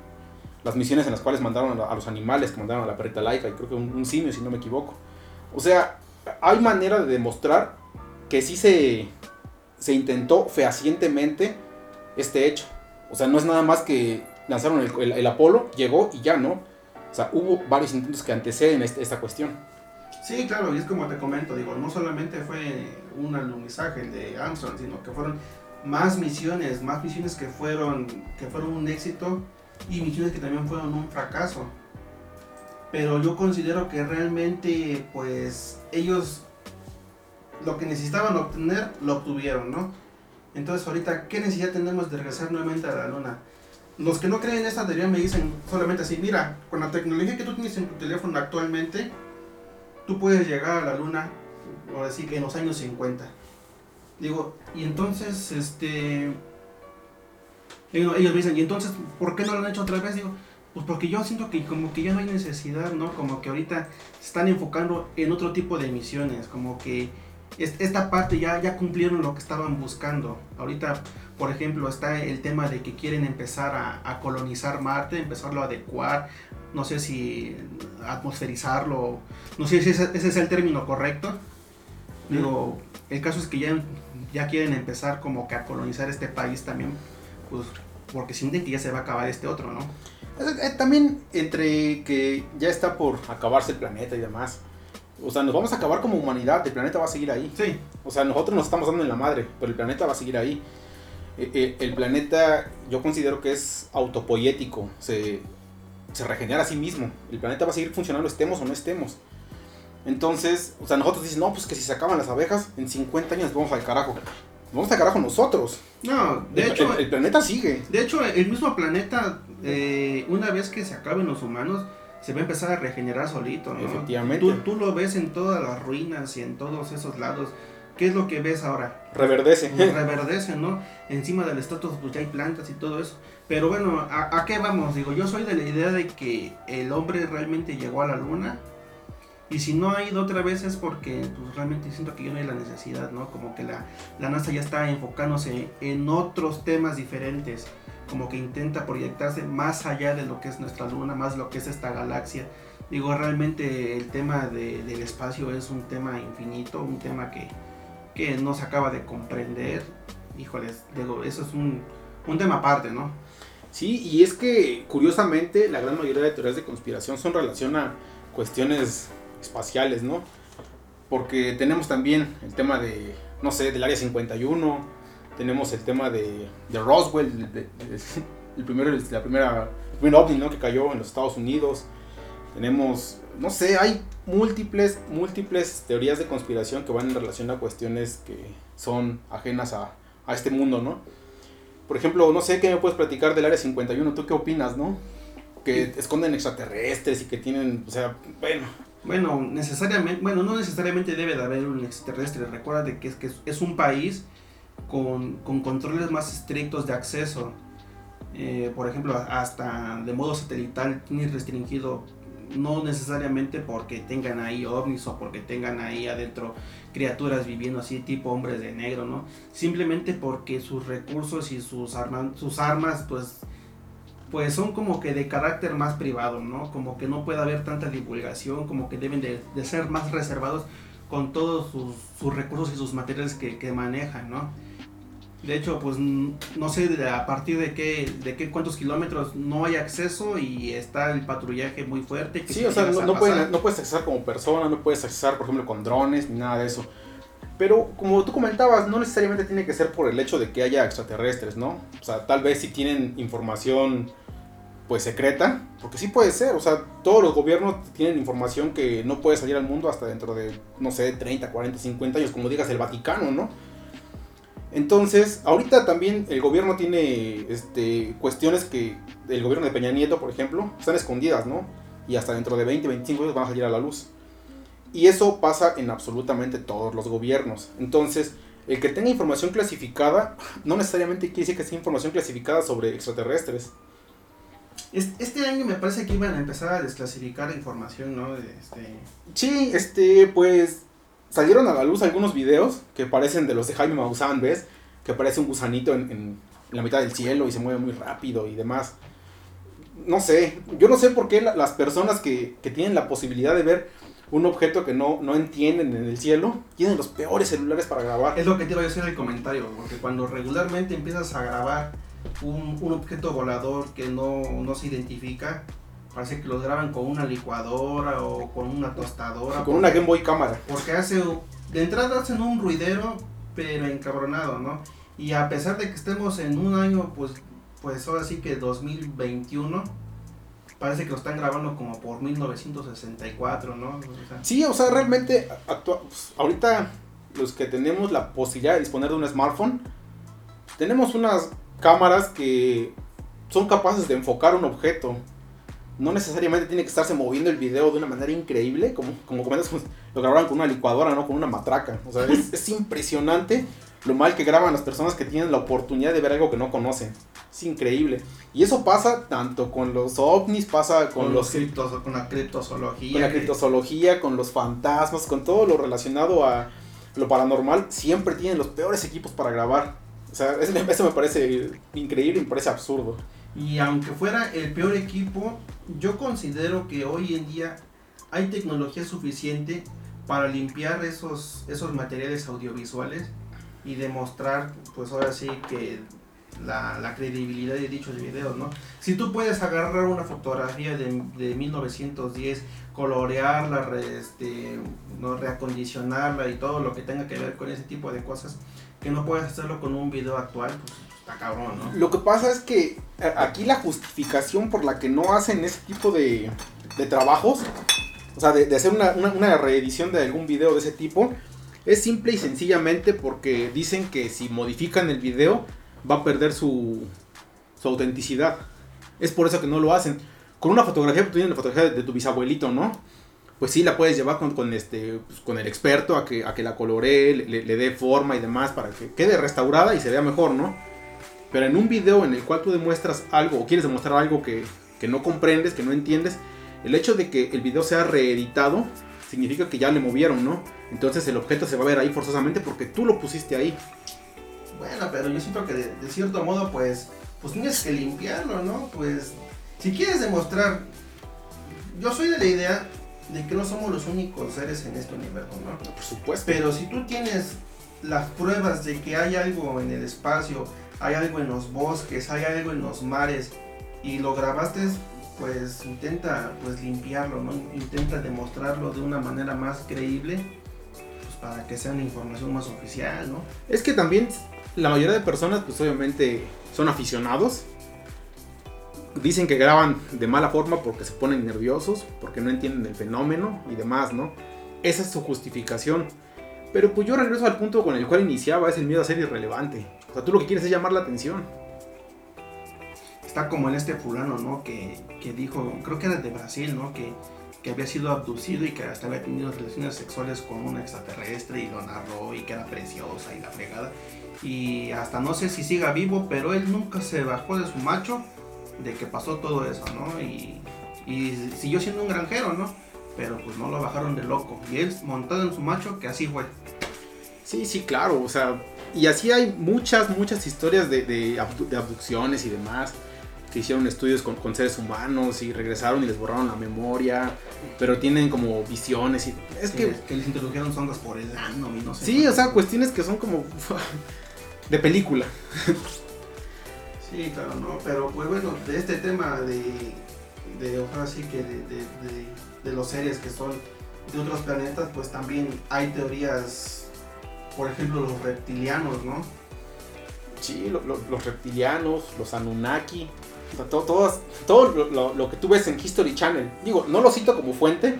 Las misiones en las cuales mandaron a, los animales, que mandaron a la perrita laica, y creo que un, un simio, si no me equivoco. O sea, hay manera de demostrar que sí se, se intentó fehacientemente este hecho. O sea, no es nada más que lanzaron el, Apolo, llegó y ya, ¿no? O sea, hubo varios intentos que anteceden este, esta cuestión. Sí, claro, y es como te comento, digo, no solamente fue un alunizaje de Armstrong, sino que fueron más misiones, más misiones que fueron, que fueron un éxito y misiones que también fueron un fracaso. Pero yo considero que realmente, pues, ellos lo que necesitaban obtener, lo obtuvieron, ¿no? Entonces ahorita, ¿qué necesidad tenemos de regresar nuevamente a la luna? Los que no creen en esta teoría me dicen solamente así, mira, con la tecnología que tú tienes en tu teléfono actualmente, tú puedes llegar a la luna, o decir que en los años 50. Digo, y entonces, este... Ellos me dicen, ¿y entonces por qué no lo han hecho otra vez? Digo, pues porque yo siento que como que ya no hay necesidad, ¿no? Como que ahorita se están enfocando en otro tipo de misiones, como que esta parte ya, ya cumplieron lo que estaban buscando. Ahorita, por ejemplo, está el tema de que quieren empezar a, colonizar Marte, empezarlo a adecuar, no sé si atmosferizarlo, no sé si ese, es el término correcto. Digo, el caso es que ya, ya quieren empezar como que a colonizar este país también, pues porque sienten que ya se va a acabar este otro, ¿no? Eh, también entre que ya está por acabarse el planeta y demás, O sea, nos vamos a acabar como humanidad, el planeta va a seguir ahí. Sí. O sea, nosotros nos estamos dando en la madre, pero el planeta va a seguir ahí. Eh, eh, el planeta, yo considero que es autopoyético, se, se regenera a sí mismo. El planeta va a seguir funcionando, estemos o no estemos. Entonces, o sea, nosotros dicen, no, pues que si se acaban las abejas, en 50 años vamos al carajo. Vamos al carajo nosotros. No, de el, hecho, el, el planeta sigue. de hecho, el mismo planeta, eh, una vez que se acaben los humanos, se va a empezar a regenerar solito, ¿no? Efectivamente. Tú, tú lo ves en todas las ruinas y en todos esos lados. ¿Qué es lo que ves ahora? Reverdece. Reverdece, ¿no? Encima del estatus pues ya hay plantas y todo eso. Pero bueno, ¿a, ¿a qué vamos? Digo, yo soy de la idea de que el hombre realmente llegó a la luna. Y si no ha ido otra vez es porque pues, realmente siento que yo no hay la necesidad, ¿no? Como que la, la NASA ya está enfocándose en otros temas diferentes. Como que intenta proyectarse más allá de lo que es nuestra luna, más lo que es esta galaxia. Digo, realmente el tema de- del espacio es un tema infinito, un tema que, que no se acaba de comprender. Híjoles, digo, eso es un, un tema aparte, ¿no? Sí, y es que curiosamente la gran mayoría de teorías de conspiración son relación a cuestiones espaciales, ¿no? Porque tenemos también el tema de, no sé, del Área 51, tenemos el tema de, de Roswell, de- de- el primero, la primera, el primer ovni, ¿no? Que cayó en los Estados Unidos. Tenemos, no sé, hay múltiples, múltiples teorías de conspiración que van en relación a cuestiones que son ajenas a, a este mundo, ¿no? Por ejemplo, no sé qué me puedes platicar del Área 51, ¿tú qué opinas, no? Que esconden extraterrestres y que tienen, o sea, bueno, Bueno, necesariamente, bueno, no necesariamente debe de haber un extraterrestre. Recuerda de que es, que es un país con, con controles más estrictos de acceso. Eh, por ejemplo, hasta de modo satelital tiene restringido, no necesariamente porque tengan ahí ovnis o porque tengan ahí adentro criaturas viviendo así tipo hombres de negro, ¿no? Simplemente porque sus recursos y sus armas, sus armas, pues pues son como que de carácter más privado, ¿no? Como que no puede haber tanta divulgación, como que deben de, de ser más reservados con todos sus, sus recursos y sus materiales que, que manejan, ¿no? De hecho, pues no sé de- a partir de qué, de qué cuántos kilómetros no hay acceso y está el patrullaje muy fuerte. que sí, o sea, no, pueden- no puedes accesar como persona, no puedes accesar, por ejemplo, con drones, ni nada de eso. Pero como tú comentabas, no necesariamente tiene que ser por el hecho de que haya extraterrestres, ¿no? O sea, tal vez si tienen información pues secreta, porque sí puede ser, o sea, todos los gobiernos tienen información que no puede salir al mundo hasta dentro de, no sé, 30, 40, 50 años, como digas el Vaticano, ¿no? Entonces, ahorita también el gobierno tiene este, cuestiones que el gobierno de Peña Nieto, por ejemplo, están escondidas, ¿no? Y hasta dentro de 20, 25 años van a salir a la luz. Y eso pasa en absolutamente todos los gobiernos. Entonces, el que tenga información clasificada, no necesariamente quiere decir que sea información clasificada sobre extraterrestres. Es- Este año me parece que iban a empezar a desclasificar información, ¿no? Este, Sí, este, pues salieron a la luz algunos videos que parecen de los de Jaime Maussan, ¿ves? Que aparece un gusanito en, en la mitad del cielo y se mueve muy rápido y demás. No sé, yo no sé por qué la- las personas que, que tienen la posibilidad de ver un objeto que no, no entienden en el cielo tienen los peores celulares para grabar. Es lo que te iba a decir el comentario, porque cuando regularmente empiezas a grabar un, un objeto volador que no, no se identifica, parece que los graban con una licuadora o con una tostadora. Con una Game Boy cámara. Porque hace, de entrada hacen un ruidero, pero encabronado, ¿no? Y a pesar de que estemos en un año, pues, pues ahora sí que 2021, parece que lo están grabando como por 1964, ¿no? O sea, Sí, o sea, realmente actua- pues, ahorita los que tenemos la posibilidad de disponer de un smartphone, tenemos unas cámaras que son capaces de enfocar un objeto. No necesariamente tiene que estarse moviendo el video de una manera increíble, como, como comentas, pues, lo grabaron con una licuadora, no con una matraca. O sea, es, es impresionante lo mal que graban las personas que tienen la oportunidad de ver algo que no conocen. Es increíble. Y eso pasa tanto con los ovnis, pasa con, con, los criptos, con la criptozoología. con la criptozoología, con los fantasmas, con todo lo relacionado a lo paranormal, siempre tienen los peores equipos para grabar. O sea, eso, me- eso me parece increíble y me parece absurdo. Y aunque fuera el peor equipo, yo considero que hoy en día hay tecnología suficiente para limpiar esos, esos materiales audiovisuales y demostrar, pues ahora sí que la, credibilidad de dichos videos, ¿no? Si tú puedes agarrar una fotografía de, de 1910, colorearla, este, ¿no? reacondicionarla y todo lo que tenga que ver con ese tipo de cosas, que no puedes hacerlo con un video actual, pues está cabrón, ¿no? Lo que pasa es que aquí la justificación por la que no hacen ese tipo de, de trabajos, o sea, de, hacer una, reedición de algún video de ese tipo, es simple y sencillamente porque dicen que si modifican el video va a perder su, autenticidad. Es por eso que no lo hacen. Con una fotografía, tú tienes la fotografía de, tu bisabuelito, ¿no? Pues sí, la puedes llevar con, este, pues, con el experto a que, la coloree, le, dé forma y demás para que quede restaurada y se vea mejor, ¿no? Pero en un video en el cual tú demuestras algo o quieres demostrar algo que, que no comprendes, que no entiendes, el hecho de que el video sea reeditado significa que ya le movieron, ¿no? Entonces el objeto se va a ver ahí forzosamente porque tú lo pusiste ahí. Bueno, pero yo siento que de, cierto modo, pues, pues tienes que limpiarlo, ¿no? Pues, si quieres demostrar, yo soy de la idea de que no somos los únicos seres en este universo, ¿no? Por supuesto. Pero si tú tienes las pruebas de que hay algo en el espacio, hay algo en los bosques, hay algo en los mares, y lo grabaste, pues intenta pues limpiarlo, ¿no? Intenta demostrarlo de una manera más creíble, pues para que sea una información más oficial, ¿no? Es que también la mayoría de personas, pues obviamente son aficionados. Dicen que graban de mala forma porque se ponen nerviosos, porque no entienden el fenómeno y demás, ¿no? Esa es su justificación. Pero pues yo regreso al punto con el cual iniciaba, es el miedo a ser irrelevante. O sea, tú lo que quieres es llamar la atención. Está como en este fulano, ¿no? Que, que dijo, creo que era de Brasil, ¿no? Que, que había sido abducido y que hasta había tenido relaciones sexuales con un extraterrestre y lo narró y que era preciosa y la fregada y hasta no sé si siga vivo, pero él nunca se bajó de su macho de que pasó todo eso, ¿no? Y, y siguió siendo un granjero, ¿no? Pero pues no lo bajaron de loco. Y él montado en su macho que así fue. Sí, sí, claro, o sea, y así hay muchas, muchas historias de, de, abducciones y demás que hicieron estudios con, con, seres humanos y regresaron y les borraron la memoria, pero tienen como visiones y es que, que les introdujeron sondas por el ano y no sé. Sí, o sea, cuestiones que son como de película. sí, claro, ¿no? Pero pues bueno, de este tema de, de ojalá sí que de, de, los seres que son de otros planetas, pues también hay teorías, por ejemplo, los reptilianos, ¿no? Sí, los reptilianos, los Anunnaki, todo, todo, lo, que tú en History Channel. Digo, no lo cito como fuente,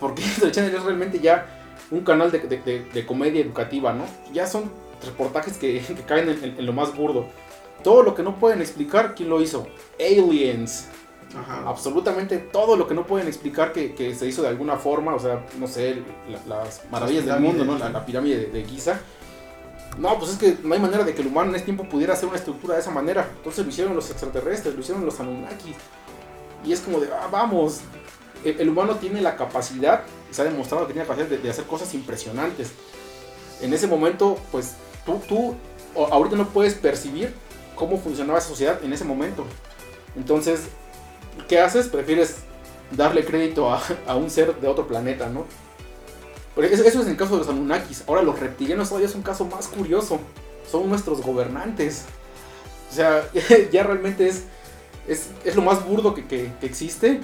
porque History Channel es realmente ya un canal de comedia educativa, ¿no? Ya son reportajes que, caen en, lo más burdo. Todo lo que no pueden explicar, ¿quién lo hizo? Aliens. Absolutamente todo lo que no pueden explicar que, se hizo de alguna forma, o sea, no sé, las maravillas del mundo, ¿no? La, pirámide de, Giza. No, pues es que no hay manera de que el humano en este tiempo pudiera hacer una estructura de esa manera. Entonces lo hicieron los extraterrestres, lo hicieron los Anunnaki. Y es como de, ah, vamos, el, humano tiene la capacidad, se ha demostrado que tiene la capacidad de hacer cosas impresionantes. En ese momento, pues tú, tú ahorita no puedes percibir cómo funcionaba esa sociedad en ese momento. Entonces, ¿qué haces? Prefieres darle crédito a, un ser de otro planeta, ¿no? eso, es en el caso de los Anunnakis. Ahora los reptilianos todavía es un caso más curioso. Son nuestros gobernantes. O sea, ya realmente es, es, lo más burdo que, existe.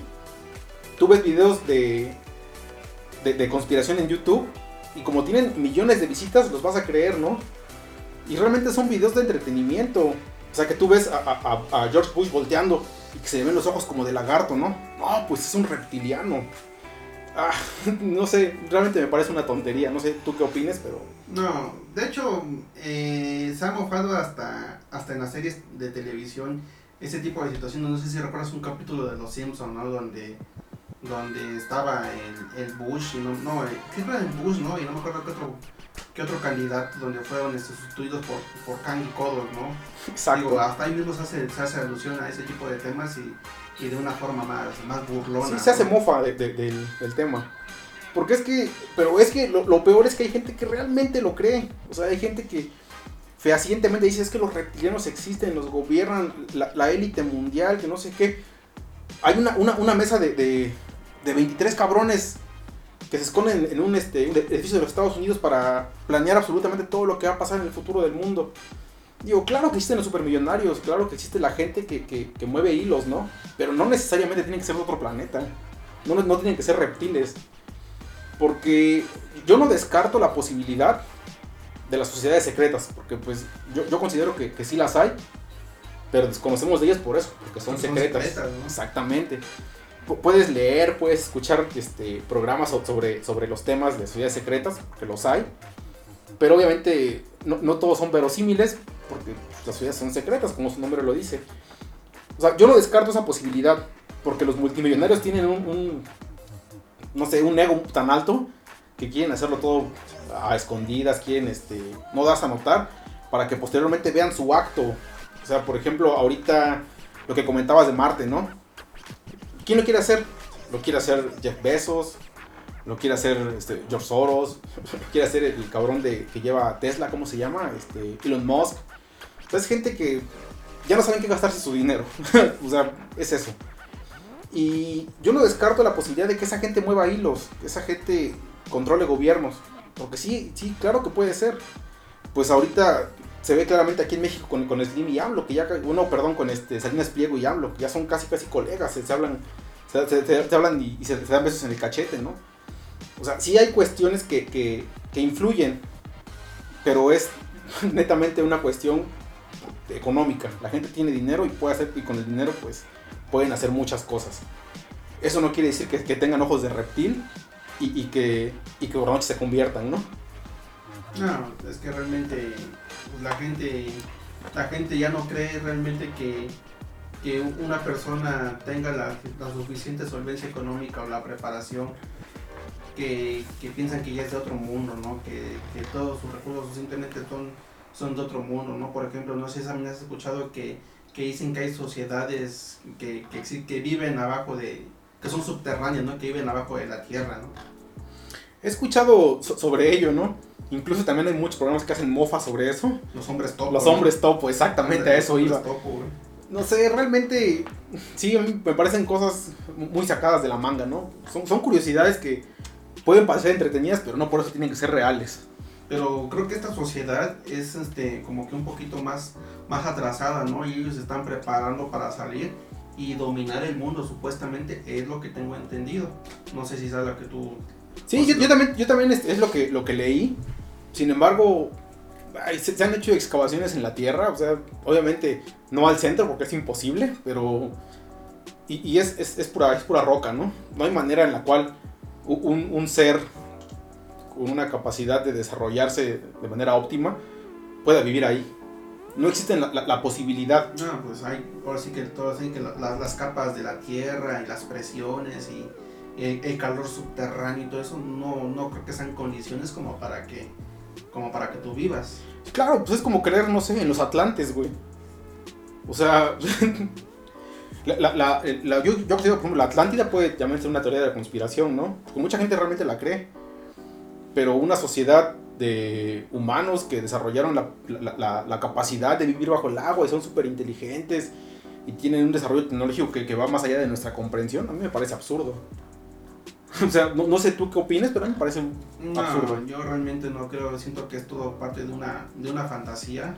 Tú ves videos de, de, conspiración en YouTube y como tienen millones de visitas, los vas a creer, ¿no? Y realmente son videos de entretenimiento. O sea, que tú ves a, George Bush volteando y que se le ven los ojos como de lagarto, ¿no? No, pues es un reptiliano. Ah, no sé, realmente me parece una tontería. No sé tú qué opines, pero. No, de hecho, eh, se ha mofado hasta, hasta en las series de televisión ese tipo de situaciones. No sé si recuerdas un capítulo de Los Simpsons, ¿no? Donde, donde estaba el, el Bush, y no, no, siempre el Bush, ¿no? Y no me acuerdo qué otro que otro candidato donde fueron este, sustituidos por, por Kang y Kodor, ¿no? Exacto. hasta ahí mismo se hace, se hace alusión a ese tipo de temas y, y de una forma más, más burlona. Sí, se hace mofa de, del, del, tema. Porque es que, pero es que lo, lo, peor es que hay gente que realmente lo cree. O sea, hay gente que fehacientemente dice es que los reptilianos existen, los gobiernan la élite mundial, que no sé qué. Hay una, una, una mesa de, de, de 23 cabrones que se esconden en un, este, edificio de los Estados Unidos para planear absolutamente todo lo que va a pasar en el futuro del mundo. Digo, claro que existen los supermillonarios, claro que existe la gente que, que, mueve hilos, ¿no? Pero no necesariamente tienen que ser de otro planeta. No, no tienen que ser reptiles. Porque yo no descarto la posibilidad de las sociedades secretas. Porque pues yo, yo considero que, que, sí las hay. Pero desconocemos de ellas por eso, porque son secretas. Exactamente. Puedes leer, puedes escuchar este, programas sobre, sobre los temas de sociedades secretas, que los hay. Pero obviamente no, no todos son verosímiles, porque las sociedades son secretas, como su nombre lo dice. O sea, yo no descarto esa posibilidad, porque los multimillonarios tienen un, no sé, un ego tan alto que quieren hacerlo todo a escondidas, quieren este, no darse a notar, para que posteriormente vean su acto. O sea, por ejemplo, ahorita lo que comentabas de Marte, ¿no? ¿Quién lo quiere hacer? Lo quiere hacer Jeff Bezos, lo quiere hacer este, George Soros, quiere hacer el cabrón de, que lleva Tesla, ¿cómo se llama? Este, Elon Musk. Es gente que ya no saben qué gastarse su dinero. o sea, es eso. Y yo no descarto la posibilidad de que esa gente mueva hilos, que esa gente controle gobiernos. Porque sí, sí, claro que puede ser. Pues ahorita se ve claramente aquí en México con, con Slim y AMLO, que ya, uno, perdón, con este Salinas Pliego y AMLO, que ya son casi casi colegas, se, hablan, se, hablan y, se, dan besos en el cachete, ¿no? O sea, sí hay cuestiones que, que, que influyen, pero es netamente una cuestión económica. La gente tiene dinero y puede hacer, y con el dinero pues pueden hacer muchas cosas. Eso no quiere decir que, tengan ojos de reptil y, que, y que por noche se conviertan, ¿no? No, es que realmente pues, la gente la gente ya no cree realmente que, que una persona tenga la, suficiente solvencia económica o la preparación que, piensan que ya es de otro mundo, ¿no? Que, que todos sus recursos simplemente son son de otro mundo, ¿no? Por ejemplo, no sé si has escuchado que, que dicen que hay sociedades que, que, que viven abajo de, que son subterráneas, ¿no? Que viven abajo de la tierra, ¿no? He escuchado sobre ello, ¿no? Incluso también hay muchos programas que hacen mofa sobre eso. Los hombres topo. Los hombres topo, exactamente a eso iba. no sé, realmente sí, me parecen cosas muy sacadas de la manga, ¿no? Son, son curiosidades que pueden parecer entretenidas, pero no por eso tienen que ser reales pero creo que esta sociedad es este como que un poquito más más atrasada no y ellos se están preparando para salir y dominar el mundo supuestamente es lo que tengo entendido no sé si es lo que tú sí yo, también yo también es, lo que lo que leí sin embargo se, han hecho excavaciones en la tierra o sea obviamente no al centro porque es imposible pero y, es, es, pura es pura roca no no hay manera en la cual un, un ser con una capacidad de desarrollarse de manera óptima pueda vivir ahí. No existe la, posibilidad. No, pues hay, ahora sí que todo así que las capas de la tierra y las presiones y el, calor subterráneo y todo eso no, no creo que sean condiciones como para que como para que tú vivas. Claro, pues es como creer, no sé, en los Atlantes, güey. O sea, la, la, yo, yo creo, por ejemplo, la Atlántida puede llamarse una teoría de la conspiración, ¿no? Porque mucha gente realmente la cree pero una sociedad de humanos que desarrollaron la, capacidad de vivir bajo el agua y son súper inteligentes y tienen un desarrollo tecnológico que, va más allá de nuestra comprensión, a mí me parece absurdo. o sea, no, sé tú qué opinas, pero a mí me parece absurdo. Yo realmente no creo, siento que es todo parte de una, de una fantasía.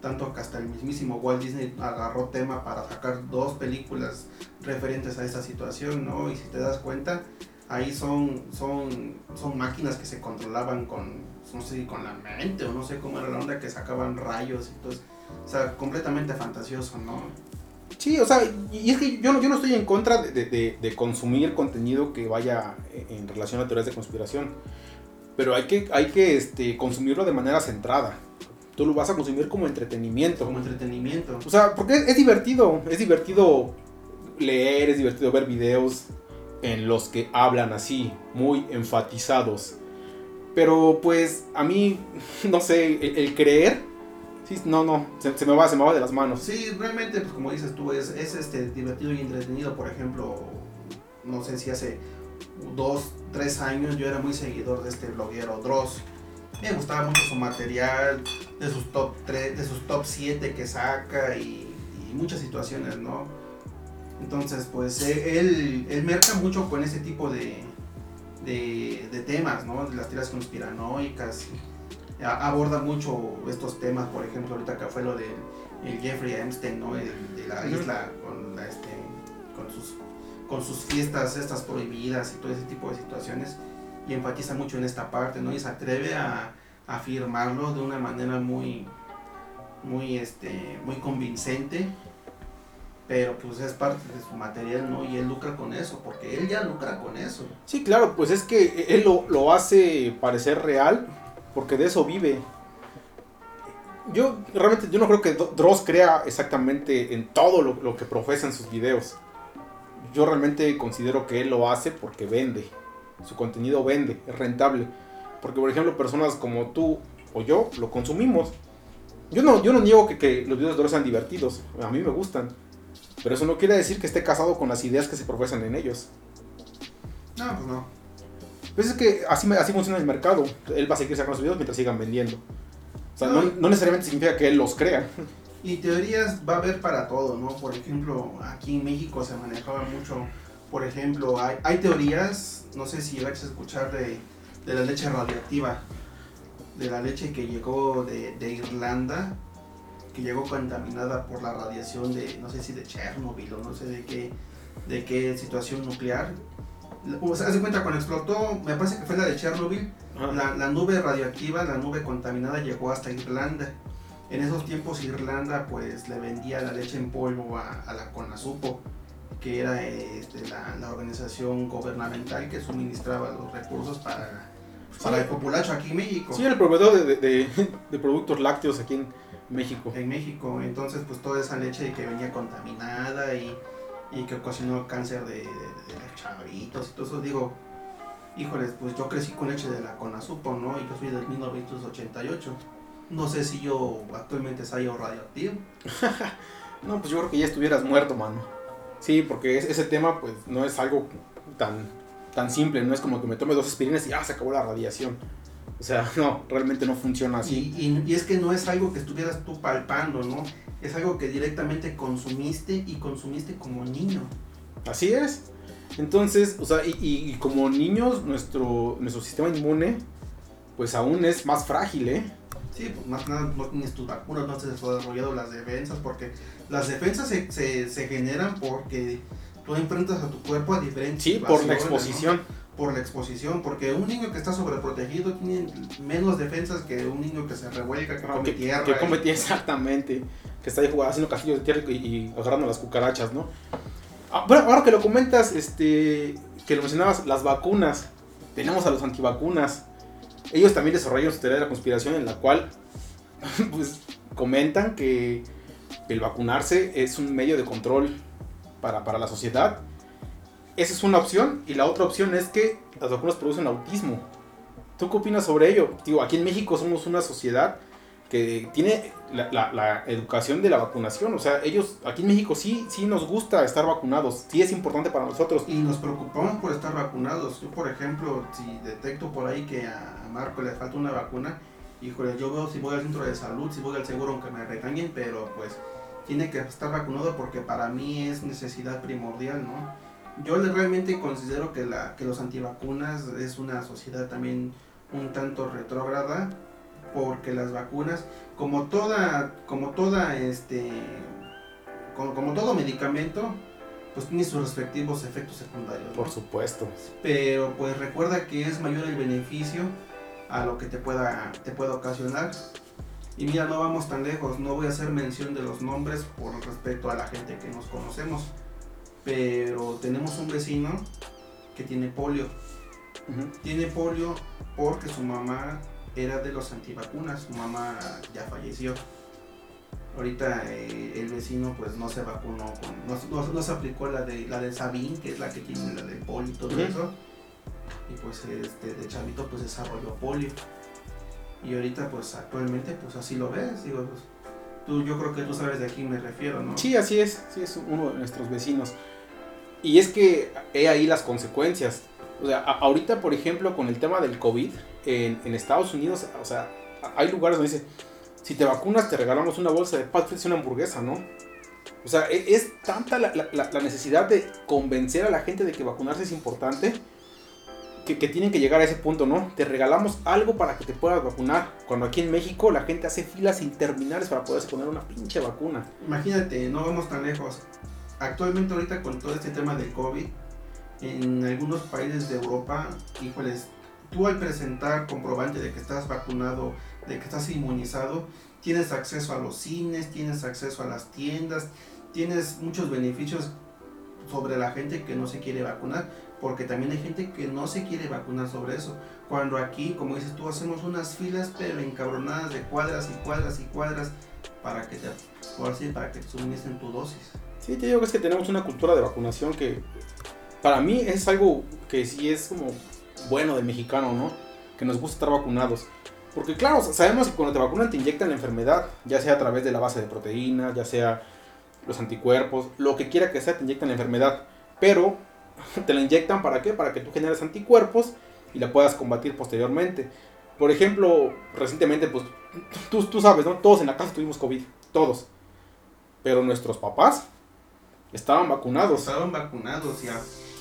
Tanto que hasta el mismísimo Walt Disney agarró tema para sacar dos películas referentes a esta situación, ¿no? Y si te das cuenta, ahí son, son, son máquinas que se controlaban con, no sé, con la mente o no sé cómo era la onda que sacaban rayos y todo. O sea, completamente fantasioso, ¿no? Sí, o sea, y es que yo no, yo no estoy en contra de, consumir contenido que vaya en relación a teorías de conspiración. Pero hay que, hay que este, consumirlo de manera centrada. Tú lo vas a consumir como entretenimiento. Como entretenimiento. O sea, porque es divertido. Es divertido leer, es divertido ver videos en los que hablan así, muy enfatizados. Pero pues a mí, no sé, el, creer, sí, no, no, se, me va, se me va de las manos. Sí, realmente, pues como dices tú, es, es este, divertido y entretenido. Por ejemplo, no sé si hace dos, tres años yo era muy seguidor de este bloguero Dross. Me gustaba mucho su material, de sus top 3, de sus top 7 que saca y, y muchas situaciones, ¿no? Entonces, pues eh, él, él merca mucho con ese tipo de, de, temas, ¿no? De las tiras conspiranoicas. Aborda mucho estos temas, por ejemplo, ahorita que fue lo de el Jeffrey Epstein, ¿no? De, la isla con, este, con, sus, con sus fiestas estas prohibidas y todo ese tipo de situaciones y enfatiza mucho en esta parte, ¿no? Y se atreve a, afirmarlo de una manera muy, muy, este, muy convincente, pero pues es parte de su material, ¿no? Y él lucra con eso, porque él ya lucra con eso. Sí, claro, pues es que él lo, lo hace parecer real, porque de eso vive. Yo realmente yo no creo que Dross crea exactamente en todo lo, lo que profesa en sus videos. Yo realmente considero que él lo hace porque vende su contenido vende, es rentable. Porque, por ejemplo, personas como tú o yo lo consumimos. Yo no, yo no niego que, los videos de Dross sean divertidos, a mí me gustan. Pero eso no quiere decir que esté casado con las ideas que se profesan en ellos. No, pues no. Pues es que así, así funciona el mercado. Él va a seguir sacando sus videos mientras sigan vendiendo. O sea, no, no necesariamente significa que él los crea. Y teorías va a haber para todo, ¿no? Por ejemplo, aquí en México se manejaba mucho por ejemplo, hay, hay teorías, no sé si vais a escuchar de, de, la leche radioactiva, de la leche que llegó de, de, Irlanda, que llegó contaminada por la radiación de, no sé si de Chernobyl o no sé de qué, de qué situación nuclear. O sea, hace cuenta cuando explotó, me parece que fue la de Chernobyl, la, la, nube radioactiva, la nube contaminada llegó hasta Irlanda. En esos tiempos Irlanda pues le vendía la leche en polvo a, a la CONASUPO que era este, la, organización gubernamental que suministraba los recursos para, para el populacho aquí en México. Sí, el proveedor de, de, productos lácteos aquí en México. En México, entonces pues toda esa leche que venía contaminada y, y que ocasionó cáncer de, los chavitos y todo eso, digo, híjoles, pues yo crecí con leche de la Conasupo, ¿no? Y yo soy del 1988. No sé si yo actualmente soy radioactivo. no, pues yo creo que ya estuvieras muerto, mano. Sí, porque ese tema pues no es algo tan, tan simple, no es como que me tome dos aspirinas y ya se acabó la radiación. O sea, no, realmente no funciona así. Y, es que no es algo que estuvieras tú palpando, ¿no? Es algo que directamente consumiste y consumiste como niño. Así es. Entonces, o sea, y, como niños, nuestro, nuestro sistema inmune, pues aún es más frágil, ¿eh? Sí, pues más nada no tienes tus vacunas, no se han desarrollado las defensas, porque las defensas se, se, generan porque tú enfrentas a tu cuerpo a diferentes Sí, por la exposición. Por la exposición, porque un niño que está sobreprotegido tiene menos defensas que un niño que se revuelca, que come tierra. Que come tierra, exactamente. Que está ahí jugando, haciendo castillos de tierra y, agarrando las cucarachas, ¿no? Ah, bueno, ahora que lo comentas, este, que lo mencionabas, las vacunas. Tenemos a los antivacunas ellos también desarrollan su teoría de la conspiración en la cual pues, comentan que el vacunarse es un medio de control para, para la sociedad. Esa es una opción. Y la otra opción es que las vacunas producen autismo. ¿Tú qué opinas sobre ello? Digo, aquí en México somos una sociedad que tiene la, educación de la vacunación. O sea, ellos aquí en México sí, sí nos gusta estar vacunados, sí es importante para nosotros. Y nos preocupamos por estar vacunados. Yo, por ejemplo, si detecto por ahí que a Marco le falta una vacuna, híjole, yo veo si voy al centro de salud, si voy al seguro, aunque me regañen, pero pues tiene que estar vacunado porque para mí es necesidad primordial, ¿no? Yo realmente considero que, la, que los antivacunas es una sociedad también un tanto retrógrada porque las vacunas, como toda, como toda, este, como, todo medicamento, pues tiene sus respectivos efectos secundarios. Por supuesto. Pero pues recuerda que es mayor el beneficio a lo que te pueda, te pueda ocasionar. Y mira, no vamos tan lejos, no voy a hacer mención de los nombres por respecto a la gente que nos conocemos, pero tenemos un vecino que tiene polio. Tiene polio porque su mamá era de los antivacunas, su mamá ya falleció. Ahorita eh, el vecino pues no se vacunó, no, se aplicó la de la de Sabin, que es la que tiene la de polio y todo eso. Y pues este de chavito pues desarrolló polio. Y ahorita pues actualmente pues así lo ves, digo, pues, tú, yo creo que tú sabes de a quién me refiero, ¿no? Sí, así es, sí es uno de nuestros vecinos. Y es que he ahí las consecuencias. O sea, ahorita, por ejemplo, con el tema del COVID, en, Estados Unidos, o sea, hay lugares donde dice, si te vacunas te regalamos una bolsa de papas y una hamburguesa, ¿no? O sea, e, es, tanta la, necesidad de convencer a la gente de que vacunarse es importante que, que, tienen que llegar a ese punto, ¿no? Te regalamos algo para que te puedas vacunar. Cuando aquí en México la gente hace filas interminables para poderse poner una pinche vacuna. Imagínate, no vamos tan lejos. Actualmente ahorita con todo este tema del COVID, en algunos países de Europa, híjoles, tú al presentar comprobante de que estás vacunado, de que estás inmunizado, tienes acceso a los cines, tienes acceso a las tiendas, tienes muchos beneficios sobre la gente que no se quiere vacunar, porque también hay gente que no se quiere vacunar sobre eso. Cuando aquí, como dices tú, hacemos unas filas pero encabronadas de cuadras y cuadras y cuadras para que te, para que te suministren tu dosis. Sí, te digo que es que tenemos una cultura de vacunación que para mí es algo que sí es como bueno del mexicano, ¿no? Que nos gusta estar vacunados. Porque claro, sabemos que cuando te vacunan te inyectan la enfermedad, ya sea a través de la base de proteínas, ya sea los anticuerpos, lo que quiera que sea, te inyectan la enfermedad. Pero te la inyectan para qué? Para que tú generes anticuerpos y la puedas combatir posteriormente. Por ejemplo, recientemente, pues tú, tú sabes, ¿no? Todos en la casa tuvimos COVID, todos. Pero nuestros papás estaban vacunados. Estaban vacunados ya.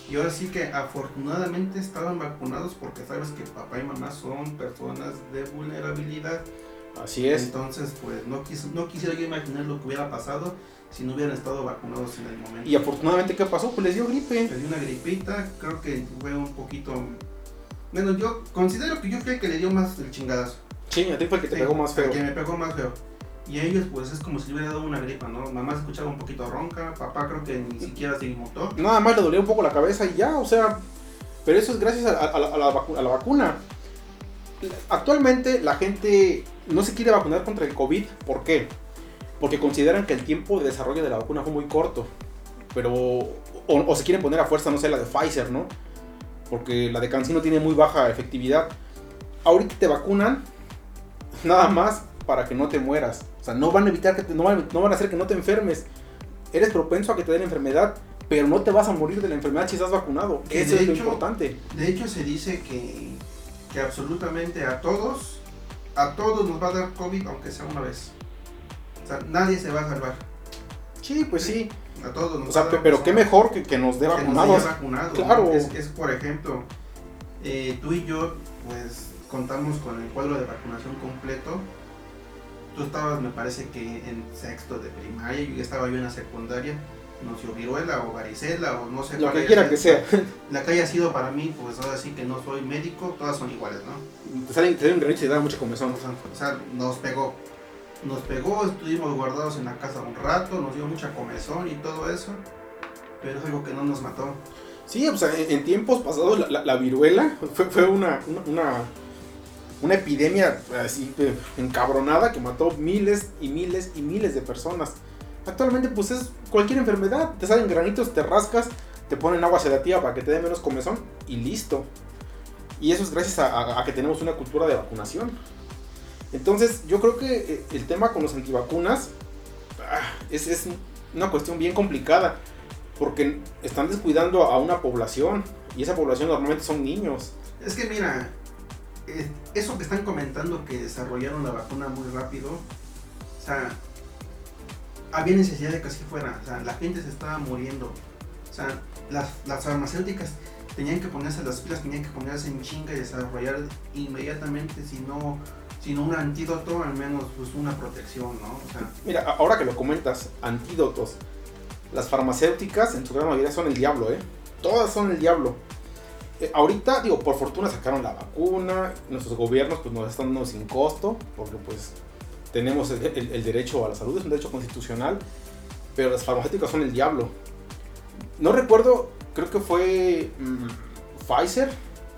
Y ahora sí que afortunadamente estaban vacunados porque sabes que papá y mamá son personas de vulnerabilidad. Así es. Entonces, pues no, no quisiera yo imaginar lo que hubiera pasado si no hubieran estado vacunados en el momento. Y afortunadamente, ¿qué pasó? Pues les dio gripe. Les dio una gripita, creo que fue un poquito... Bueno, yo considero que yo creo que le dio más el chingadazo. Sí, a ti fue el que te pegó más feo. que me pegó más feo. Y ellos pues es como si le hubiera dado una gripa, ¿no? Mamá se escuchaba un poquito ronca, papá creo que ni siquiera se inmutó. Nada más le dolía un poco la cabeza y ya, o sea, pero eso es gracias a, la, vacuna. Actualmente la gente no se quiere vacunar contra el COVID, ¿por qué? Porque consideran que el tiempo de desarrollo de la vacuna fue muy corto. Pero, o, se quieren poner a fuerza, no sé, la de Pfizer, ¿no? Porque la de CanSino tiene muy baja efectividad. Ahorita te vacunan, nada más para que no te mueras. O sea, no van a evitar que te, no, van, no van a hacer que no te enfermes. Eres propenso a que te den enfermedad, pero no te vas a morir de la enfermedad si estás vacunado. Eso es lo importante. De hecho, se dice que, que absolutamente a todos, a todos nos va a dar COVID, aunque sea una vez. O sea, nadie se va a salvar. Sí, pues sí. A todos nos o sea, pero qué mejor que, que nos dé vacunados. Claro. Es, es, por ejemplo, eh, tú y yo, pues contamos con el cuadro de vacunación completo tú estabas, me parece que en sexto de primaria, yo estaba yo en la secundaria, no sé, viruela o varicela o no sé. Lo que quiera que sea. La que haya sido para mí, pues ahora sí que no soy médico, todas son iguales, ¿no? Te sale, un granito y te da mucha comezón. O sea, nos pegó. Nos pegó, estuvimos guardados en la casa un rato, nos dio mucha comezón y todo eso, pero es algo que no nos mató. Sí, o sea, en, tiempos pasados la, viruela fue, fue una, una una epidemia así encabronada que mató miles y miles y miles de personas. Actualmente pues es cualquier enfermedad, te salen granitos, te rascas, te ponen agua sedativa para que te dé menos comezón y listo. Y eso es gracias a, que tenemos una cultura de vacunación. Entonces yo creo que eh, el tema con los antivacunas ah, es, es una cuestión bien complicada porque están descuidando a una población y esa población normalmente son niños. Es que mira, eso que están comentando que desarrollaron la vacuna muy rápido, o sea, había necesidad de que así fuera, o sea, la gente se estaba muriendo, o sea, las, las farmacéuticas tenían que ponerse las pilas, tenían que ponerse en chinga y desarrollar inmediatamente, si no, si no un antídoto, al menos pues una protección, ¿no? O sea, Mira, ahora que lo comentas, antídotos, las farmacéuticas en su gran mayoría son el diablo, ¿eh? Todas son el diablo. Eh, ahorita, digo, por fortuna sacaron la vacuna, nuestros gobiernos pues nos están dando sin costo, porque pues tenemos el, derecho a la salud, es un derecho constitucional, pero las farmacéuticas son el diablo. No recuerdo, creo que fue mm, Pfizer,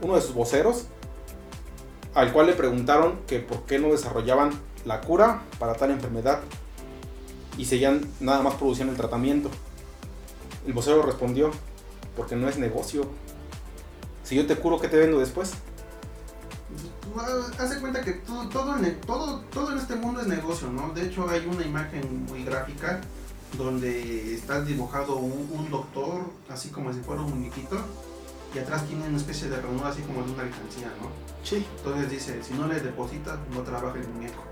uno de sus voceros, al cual le preguntaron que por qué no desarrollaban la cura para tal enfermedad y seguían nada más produciendo el tratamiento. El vocero respondió, porque no es negocio, si yo te curo, ¿qué te vendo después? Haz de cuenta que todo, todo, en, todo, todo en este mundo es negocio, ¿no? De hecho, hay una imagen muy gráfica donde está dibujado un, doctor, así como si fuera un muñequito, y atrás tiene una especie de ranura así como de una alcancía, ¿no? Sí. Entonces dice, si no le depositas, no trabaja el muñeco.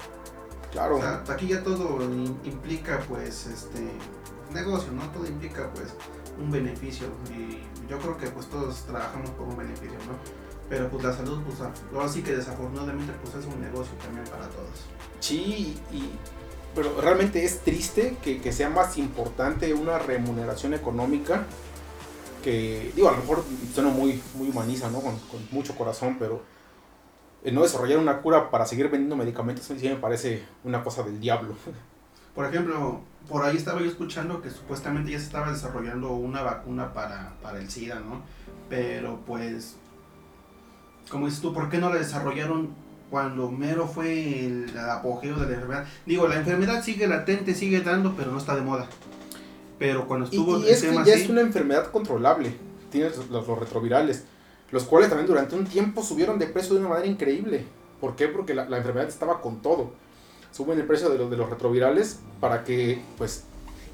Claro. O sea, aquí ya todo implica, pues, este, negocio, ¿no? Todo implica, pues, un beneficio y yo creo que pues todos trabajamos por un beneficio, ¿no? Pero pues la salud, pues ahora sí que desafortunadamente pues es un negocio también para todos. Sí, y, pero realmente es triste que, que sea más importante una remuneración económica que, digo, a lo mejor suena muy, muy humaniza, ¿no? Con, con mucho corazón, pero no desarrollar una cura para seguir vendiendo medicamentos sí me parece una cosa del diablo. Por ejemplo, por ahí estaba yo escuchando que supuestamente ya se estaba desarrollando una vacuna para, para el SIDA, ¿no? Pero pues, como dices tú, ¿por qué no la desarrollaron cuando mero fue el, apogeo de la enfermedad? Digo, la enfermedad sigue latente, sigue dando, pero no está de moda. Pero cuando estuvo... Y, es que ya es una enfermedad controlable. Tienes los, los, retrovirales, los cuales también durante un tiempo subieron de precio de una manera increíble. ¿Por qué? Porque la, la enfermedad estaba con todo. Suben el precio de los, de los retrovirales para que pues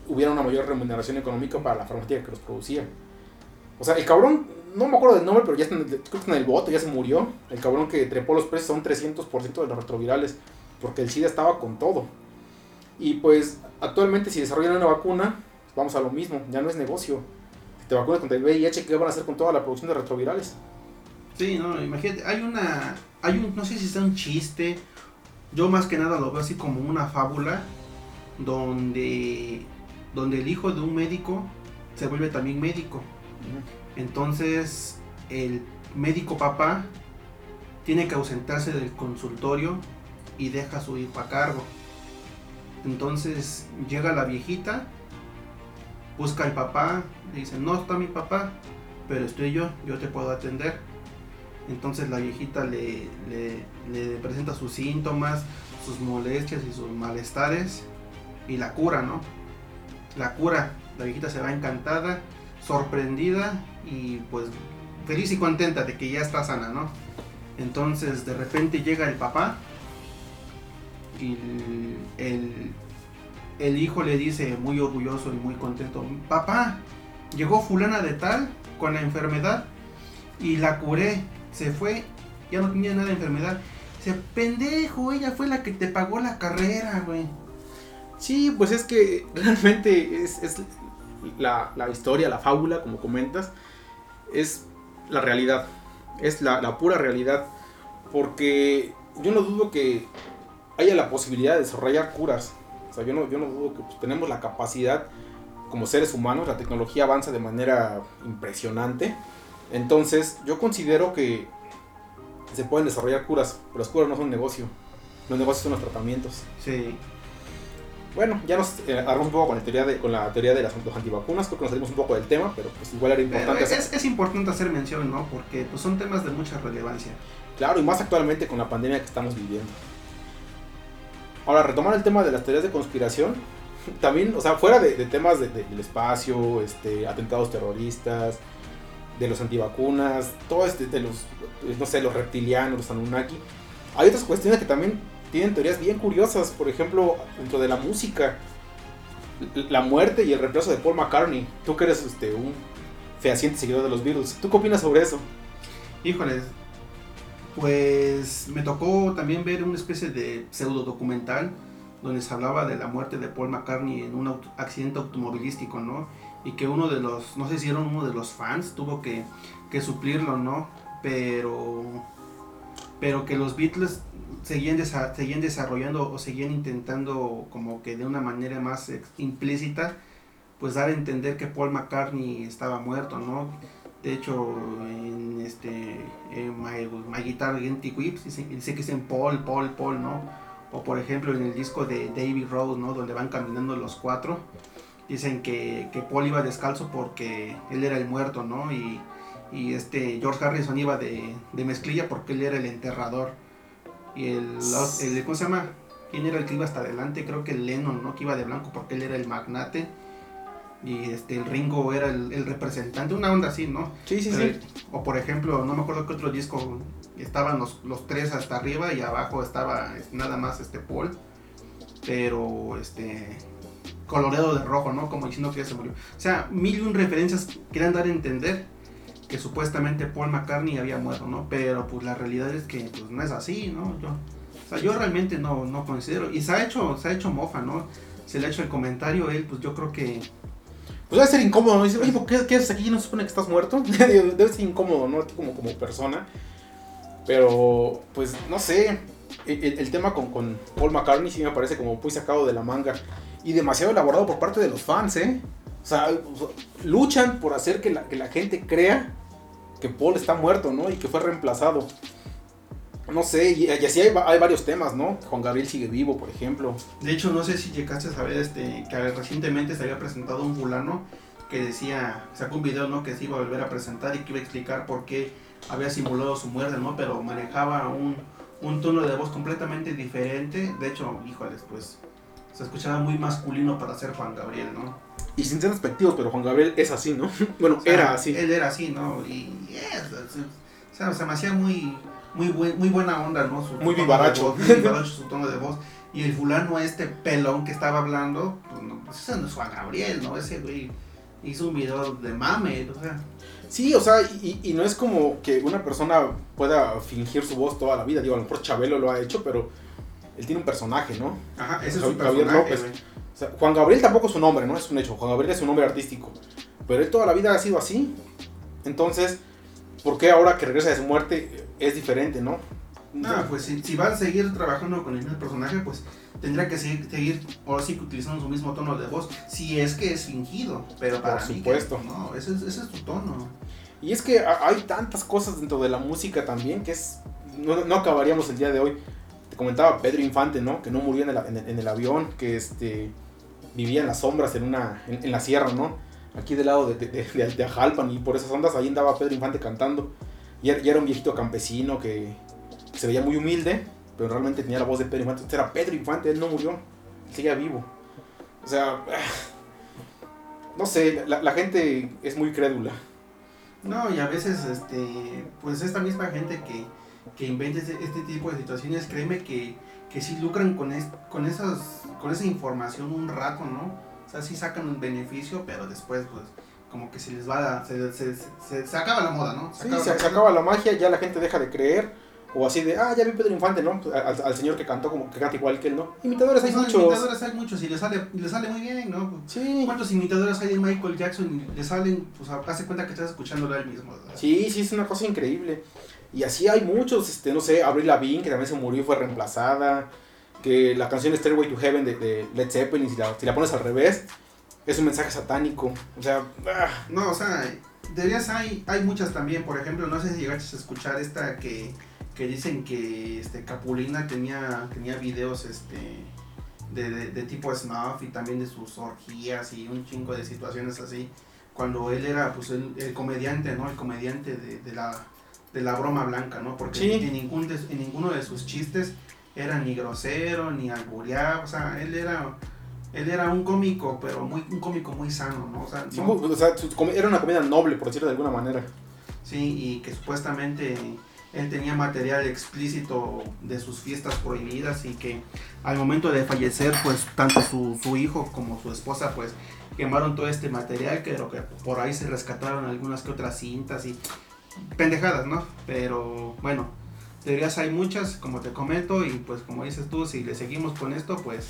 hubiera una mayor remuneración económica para la farmacéutica que los producía. O sea, el cabrón, no me acuerdo del nombre, pero ya está en, el, en el bote, ya se murió. El cabrón que trepó los precios son 300% de los retrovirales, porque el SIDA estaba con todo. Y pues actualmente si desarrollan una vacuna, vamos a lo mismo, ya no es negocio. Si te vacunas contra el VIH, ¿qué van a hacer con toda la producción de retrovirales? Sí, no, imagínate, hay una, hay un, no sé si está un chiste, yo más que nada lo veo así como una fábula, donde, donde el hijo de un médico se vuelve también médico. Entonces, el médico papá tiene que ausentarse del consultorio y deja a su hijo a cargo. Entonces llega la viejita, busca al papá, le dice, no está mi papá, pero estoy yo, yo te puedo atender. Entonces la viejita le, le, le presenta sus síntomas, sus molestias y sus malestares y la cura, ¿no? La cura, la viejita se va encantada, sorprendida y pues feliz y contenta de que ya está sana, ¿no? Entonces de repente llega el papá y el, el, hijo le dice muy orgulloso y muy contento, papá, llegó fulana de tal con la enfermedad y la curé, se fue, ya no tenía nada de enfermedad. Dice, pendejo, ella fue la que te pagó la carrera, güey. Sí, pues es que realmente es, es la, la, historia, la fábula, como comentas, es la realidad, es la, la, pura realidad, porque yo no dudo que haya la posibilidad de desarrollar curas, o sea, yo no, yo no dudo que pues, tenemos la capacidad como seres humanos, la tecnología avanza de manera impresionante, entonces yo considero que se pueden desarrollar curas, pero las curas no son negocio, los negocios son los tratamientos. Sí. Bueno, ya nos eh, agarramos un poco con la teoría de, con la teoría de las antivacunas, creo que nos salimos un poco del tema, pero pues igual era importante. Es, hacer... es, importante hacer mención, ¿no? Porque pues, son temas de mucha relevancia. Claro, y más actualmente con la pandemia que estamos viviendo. Ahora, retomar el tema de las teorías de conspiración, también, o sea, fuera de, de temas de, de, del espacio, este, atentados terroristas, de los antivacunas, todo este, de los, no sé, los reptilianos, los Anunnaki, hay otras cuestiones que también tienen teorías bien curiosas, por ejemplo, dentro de la música, la muerte y el reemplazo de Paul McCartney. Tú que eres este, un fehaciente seguidor de los Beatles, ¿tú qué opinas sobre eso? Híjoles, pues me tocó también ver una especie de pseudo documental donde se hablaba de la muerte de Paul McCartney en un accidente automovilístico, ¿no? Y que uno de los, no sé si era uno de los fans, tuvo que, que suplirlo, ¿no? Pero, pero que los Beatles seguían, desa seguían desarrollando o seguían intentando como que de una manera más implícita pues dar a entender que Paul McCartney estaba muerto, ¿no? De hecho, en este en My, My Guitar Against Whips dice, dice, que dicen Paul, Paul, Paul, ¿no? O por ejemplo en el disco de David Rose, ¿no? Donde van caminando los cuatro, dicen que, que Paul iba descalzo porque él era el muerto, ¿no? Y, y este George Harrison iba de, de mezclilla porque él era el enterrador. Y el, el, ¿cómo se llama? ¿Quién era el que iba hasta adelante? Creo que el Lennon, ¿no? Que iba de blanco porque él era el magnate. Y este, el Ringo era el, el representante, una onda así, ¿no? Sí, sí, Pero, sí. O por ejemplo, no me acuerdo qué otro disco, estaban los, los tres hasta arriba y abajo estaba nada más este Paul. Pero este coloreado de rojo, ¿no? Como diciendo que ya se murió. O sea, mil y un referencias querían dar a entender que supuestamente Paul McCartney había muerto, ¿no? Pero pues la realidad es que pues, no es así, ¿no? Yo, o sea, yo realmente no, no considero. Y se ha hecho, se ha hecho mofa, ¿no? Se le ha hecho el comentario él, pues yo creo que. Pues debe ser incómodo, ¿no? Dice, oye, ¿por qué, qué haces aquí? ¿No se supone que estás muerto? debe ser incómodo, ¿no? Como, como persona. Pero, pues, no sé. El, tema con, con, Paul McCartney sí me parece como muy sacado de la manga. Y demasiado elaborado por parte de los fans, ¿eh? O sea, luchan por hacer que la, que la gente crea que Paul está muerto, ¿no? Y que fue reemplazado. No sé, y, así hay, varios temas, ¿no? Juan Gabriel sigue vivo, por ejemplo. De hecho, no sé si llegaste a saber este, que recientemente se había presentado un fulano que decía, sacó un video, ¿no? Que se iba a volver a presentar y que iba a explicar por qué había simulado su muerte, ¿no? Pero manejaba un, un tono de voz completamente diferente. De hecho, híjoles, pues se escuchaba muy masculino para ser Juan Gabriel, ¿no? Y sin ser despectivos, pero Juan Gabriel es así, ¿no? bueno, era así. Él era así, ¿no? Y o sea, se me hacía muy muy, muy buena onda, ¿no? muy vivaracho. muy vivaracho su tono de voz. Y el fulano, este pelón que estaba hablando, pues, no, pues ese no es Juan Gabriel, ¿no? Ese güey hizo un video de mame, o sea. Sí, o sea, y, y, no es como que una persona pueda fingir su voz toda la vida. Digo, a lo mejor Chabelo lo ha hecho, pero él tiene un personaje, ¿no? Ajá, ese es su Javier López. O sea, Juan Gabriel tampoco es un nombre, ¿no? Es un hecho. Juan Gabriel es un nombre artístico. Pero él toda la vida ha sido así. Entonces, ¿por qué ahora que regresa de su muerte es diferente, ¿no? No, pues si, si va a seguir trabajando con el mismo personaje, pues tendrá que seguir, seguir ahora sí utilizando su mismo tono de voz, si es que es fingido, pero para Por supuesto. no, ese es, ese es tu tono. Y es que hay tantas cosas dentro de la música también que es no, no acabaríamos el día de hoy. Te comentaba Pedro Infante, ¿no? Que no murió en el, avión, que este vivía en las sombras en una en, la sierra, ¿no? Aquí del lado de, de, de, y por esas ondas ahí andaba Pedro Infante cantando. Y era un viejito campesino que se veía muy humilde, pero realmente tenía la voz de Pedro Infante. Entonces era Pedro Infante, él no murió, seguía vivo. O sea, no sé, la, gente es muy crédula. No, y a veces, este, pues esta misma gente que, que inventa este, este, tipo de situaciones, créeme que, que sí lucran con, con, esas, con esa información un rato, ¿no? O sea, sí sacan un beneficio, pero después, pues, como que se les va, se, se, se, acaba la moda, ¿no? Se sí, se, acaba la magia, ya la gente deja de creer. O así de, ah, ya vi Pedro Infante, ¿no? Al, señor que cantó como que canta igual que él, ¿no? Imitadores hay muchos. Imitadores hay muchos y le sale, le sale muy bien, ¿no? Sí. ¿Cuántos imitadores hay de Michael Jackson y le salen, pues hace cuenta que estás escuchándolo él mismo? Sí, sí, es una cosa increíble. Y así hay muchos, este, no sé, Avril Lavigne, que también se murió y fue reemplazada. Que la canción Stairway to Heaven de, de Led Zeppelin, si la, si la pones al revés, es un mensaje satánico. O sea, ah. no, o sea, teorías hay, hay muchas también. Por ejemplo, no sé si llegaste a escuchar esta que, que dicen que este Capulina tenía, tenía videos este de, de, tipo snuff y también de sus orgías y un chingo de situaciones así. Cuando él era pues el, comediante, ¿no? El comediante de, de, la, de la broma blanca, ¿no? Porque en, ningún en ninguno de sus chistes era ni grosero, ni albureado, o sea, él era él era un cómico, pero muy, un cómico muy sano, ¿no? O sea, era una comedia noble, por decirlo de alguna manera. Sí, y que supuestamente él tenía material explícito de sus fiestas prohibidas y que al momento de fallecer, pues tanto su, su hijo como su esposa, pues quemaron todo este material, que, que por ahí se rescataron algunas que otras cintas y pendejadas, ¿no? Pero bueno, teorías hay muchas, como te comento, y pues como dices tú, si le seguimos con esto, pues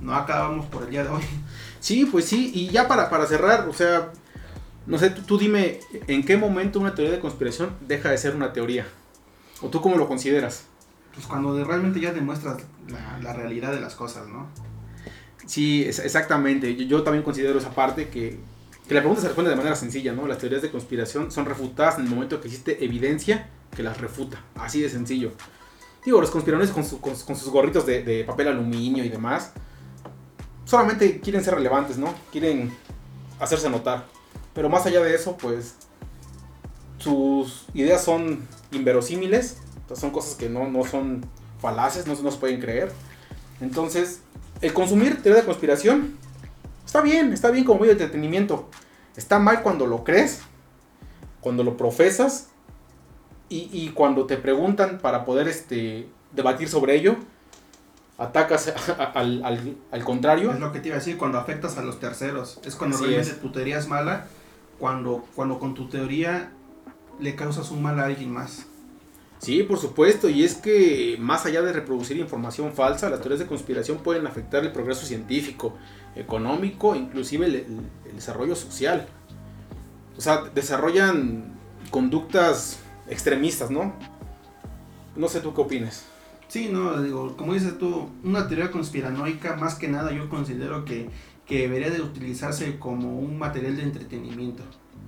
no acabamos por el día de hoy. Sí, pues sí, y ya para, para cerrar, o sea, no sé, tú, dime, ¿en qué momento una teoría de conspiración deja de ser una teoría? ¿O tú cómo lo consideras? Pues cuando realmente ya demuestras la, realidad de las cosas, ¿no? Sí, exactamente. Yo, también considero esa parte que, que la pregunta se responde de manera sencilla, ¿no? Las teorías de conspiración son refutadas en el momento que existe evidencia que las refuta. Así de sencillo. Digo, los conspiradores con, sus gorritos de, papel aluminio y demás, solamente quieren ser relevantes, ¿no? Quieren hacerse notar. Pero más allá de eso, pues sus ideas son inverosímiles, son cosas que no, no son falaces, no, no se pueden creer. Entonces, el consumir teoría de conspiración está bien, está bien como medio de entretenimiento. Está mal cuando lo crees, cuando lo profesas y, cuando te preguntan para poder este, debatir sobre ello, atacas al, al, contrario. Es lo que te iba a decir, cuando afectas a los terceros. Es cuando realmente tu teoría es mala, cuando, cuando con tu teoría le causas un mal a alguien más. Sí, por supuesto, y es que más allá de reproducir información falsa, las teorías de conspiración pueden afectar el progreso científico, económico, inclusive el desarrollo social. O sea, desarrollan conductas extremistas, ¿no? No sé tú qué opines. Sí, no, digo, como dices tú, una teoría conspiranoica, más que nada yo considero que, que debería de utilizarse como un material de entretenimiento.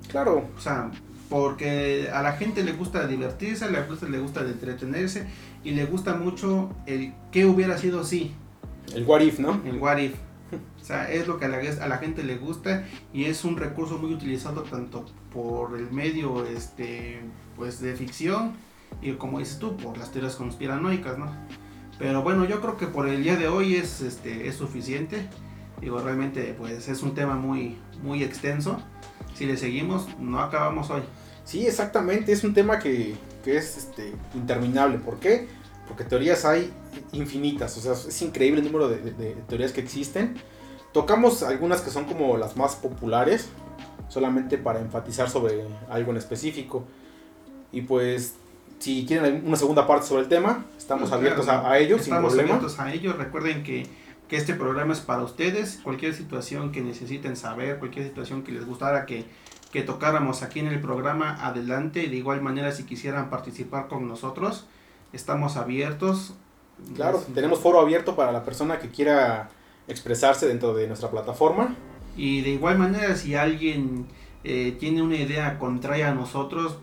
Claro. O sea, porque a la gente le gusta divertirse, a la gente le gusta entretenerse y le gusta mucho el qué hubiera sido si. El what if, ¿no? El what if. O sea, es lo que a la, gente le gusta y es un recurso muy utilizado tanto por el medio este pues de ficción y como dices tú, por las teorías conspiranoicas, ¿no? Pero bueno, yo creo que por el día de hoy es este es suficiente. Digo, realmente pues es un tema muy muy extenso. Si le seguimos, no acabamos hoy. Sí, exactamente, es un tema que, que es este, interminable. ¿Por qué? Porque teorías hay infinitas, o sea, es increíble el número de, de, teorías que existen. Tocamos algunas que son como las más populares, solamente para enfatizar sobre algo en específico. Y pues, si quieren una segunda parte sobre el tema, estamos pues abiertos a, a, ello estamos abiertos a ello. Recuerden que, que este programa es para ustedes. Cualquier situación que necesiten saber, cualquier situación que les gustara que que tocáramos aquí en el programa adelante. De igual manera, si quisieran participar con nosotros, estamos abiertos. Claro, tenemos foro abierto para la persona que quiera expresarse dentro de nuestra plataforma. Y de igual manera, si alguien eh, tiene una idea contraria a nosotros,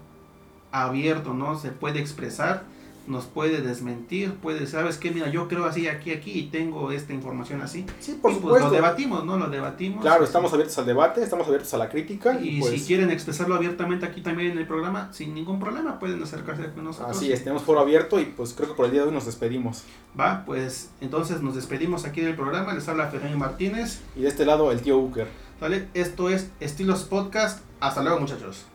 abierto, ¿no? Se puede expresar nos puede desmentir, puede, ¿sabes qué? Mira, yo creo así, aquí, aquí, y tengo esta información así. Sí, por supuesto. Pues lo debatimos, ¿no? Lo debatimos. Claro, estamos abiertos al debate, estamos abiertos a la crítica. Y, pues si quieren expresarlo abiertamente aquí también en el programa, sin ningún problema, pueden acercarse con nosotros. Así es, tenemos foro abierto y pues creo que por el día de hoy nos despedimos. Va, pues entonces nos despedimos aquí del programa, les habla Fernando Martínez. Y de este lado el tío Uker. ¿Vale? Esto es Estilos Podcast. Hasta luego muchachos.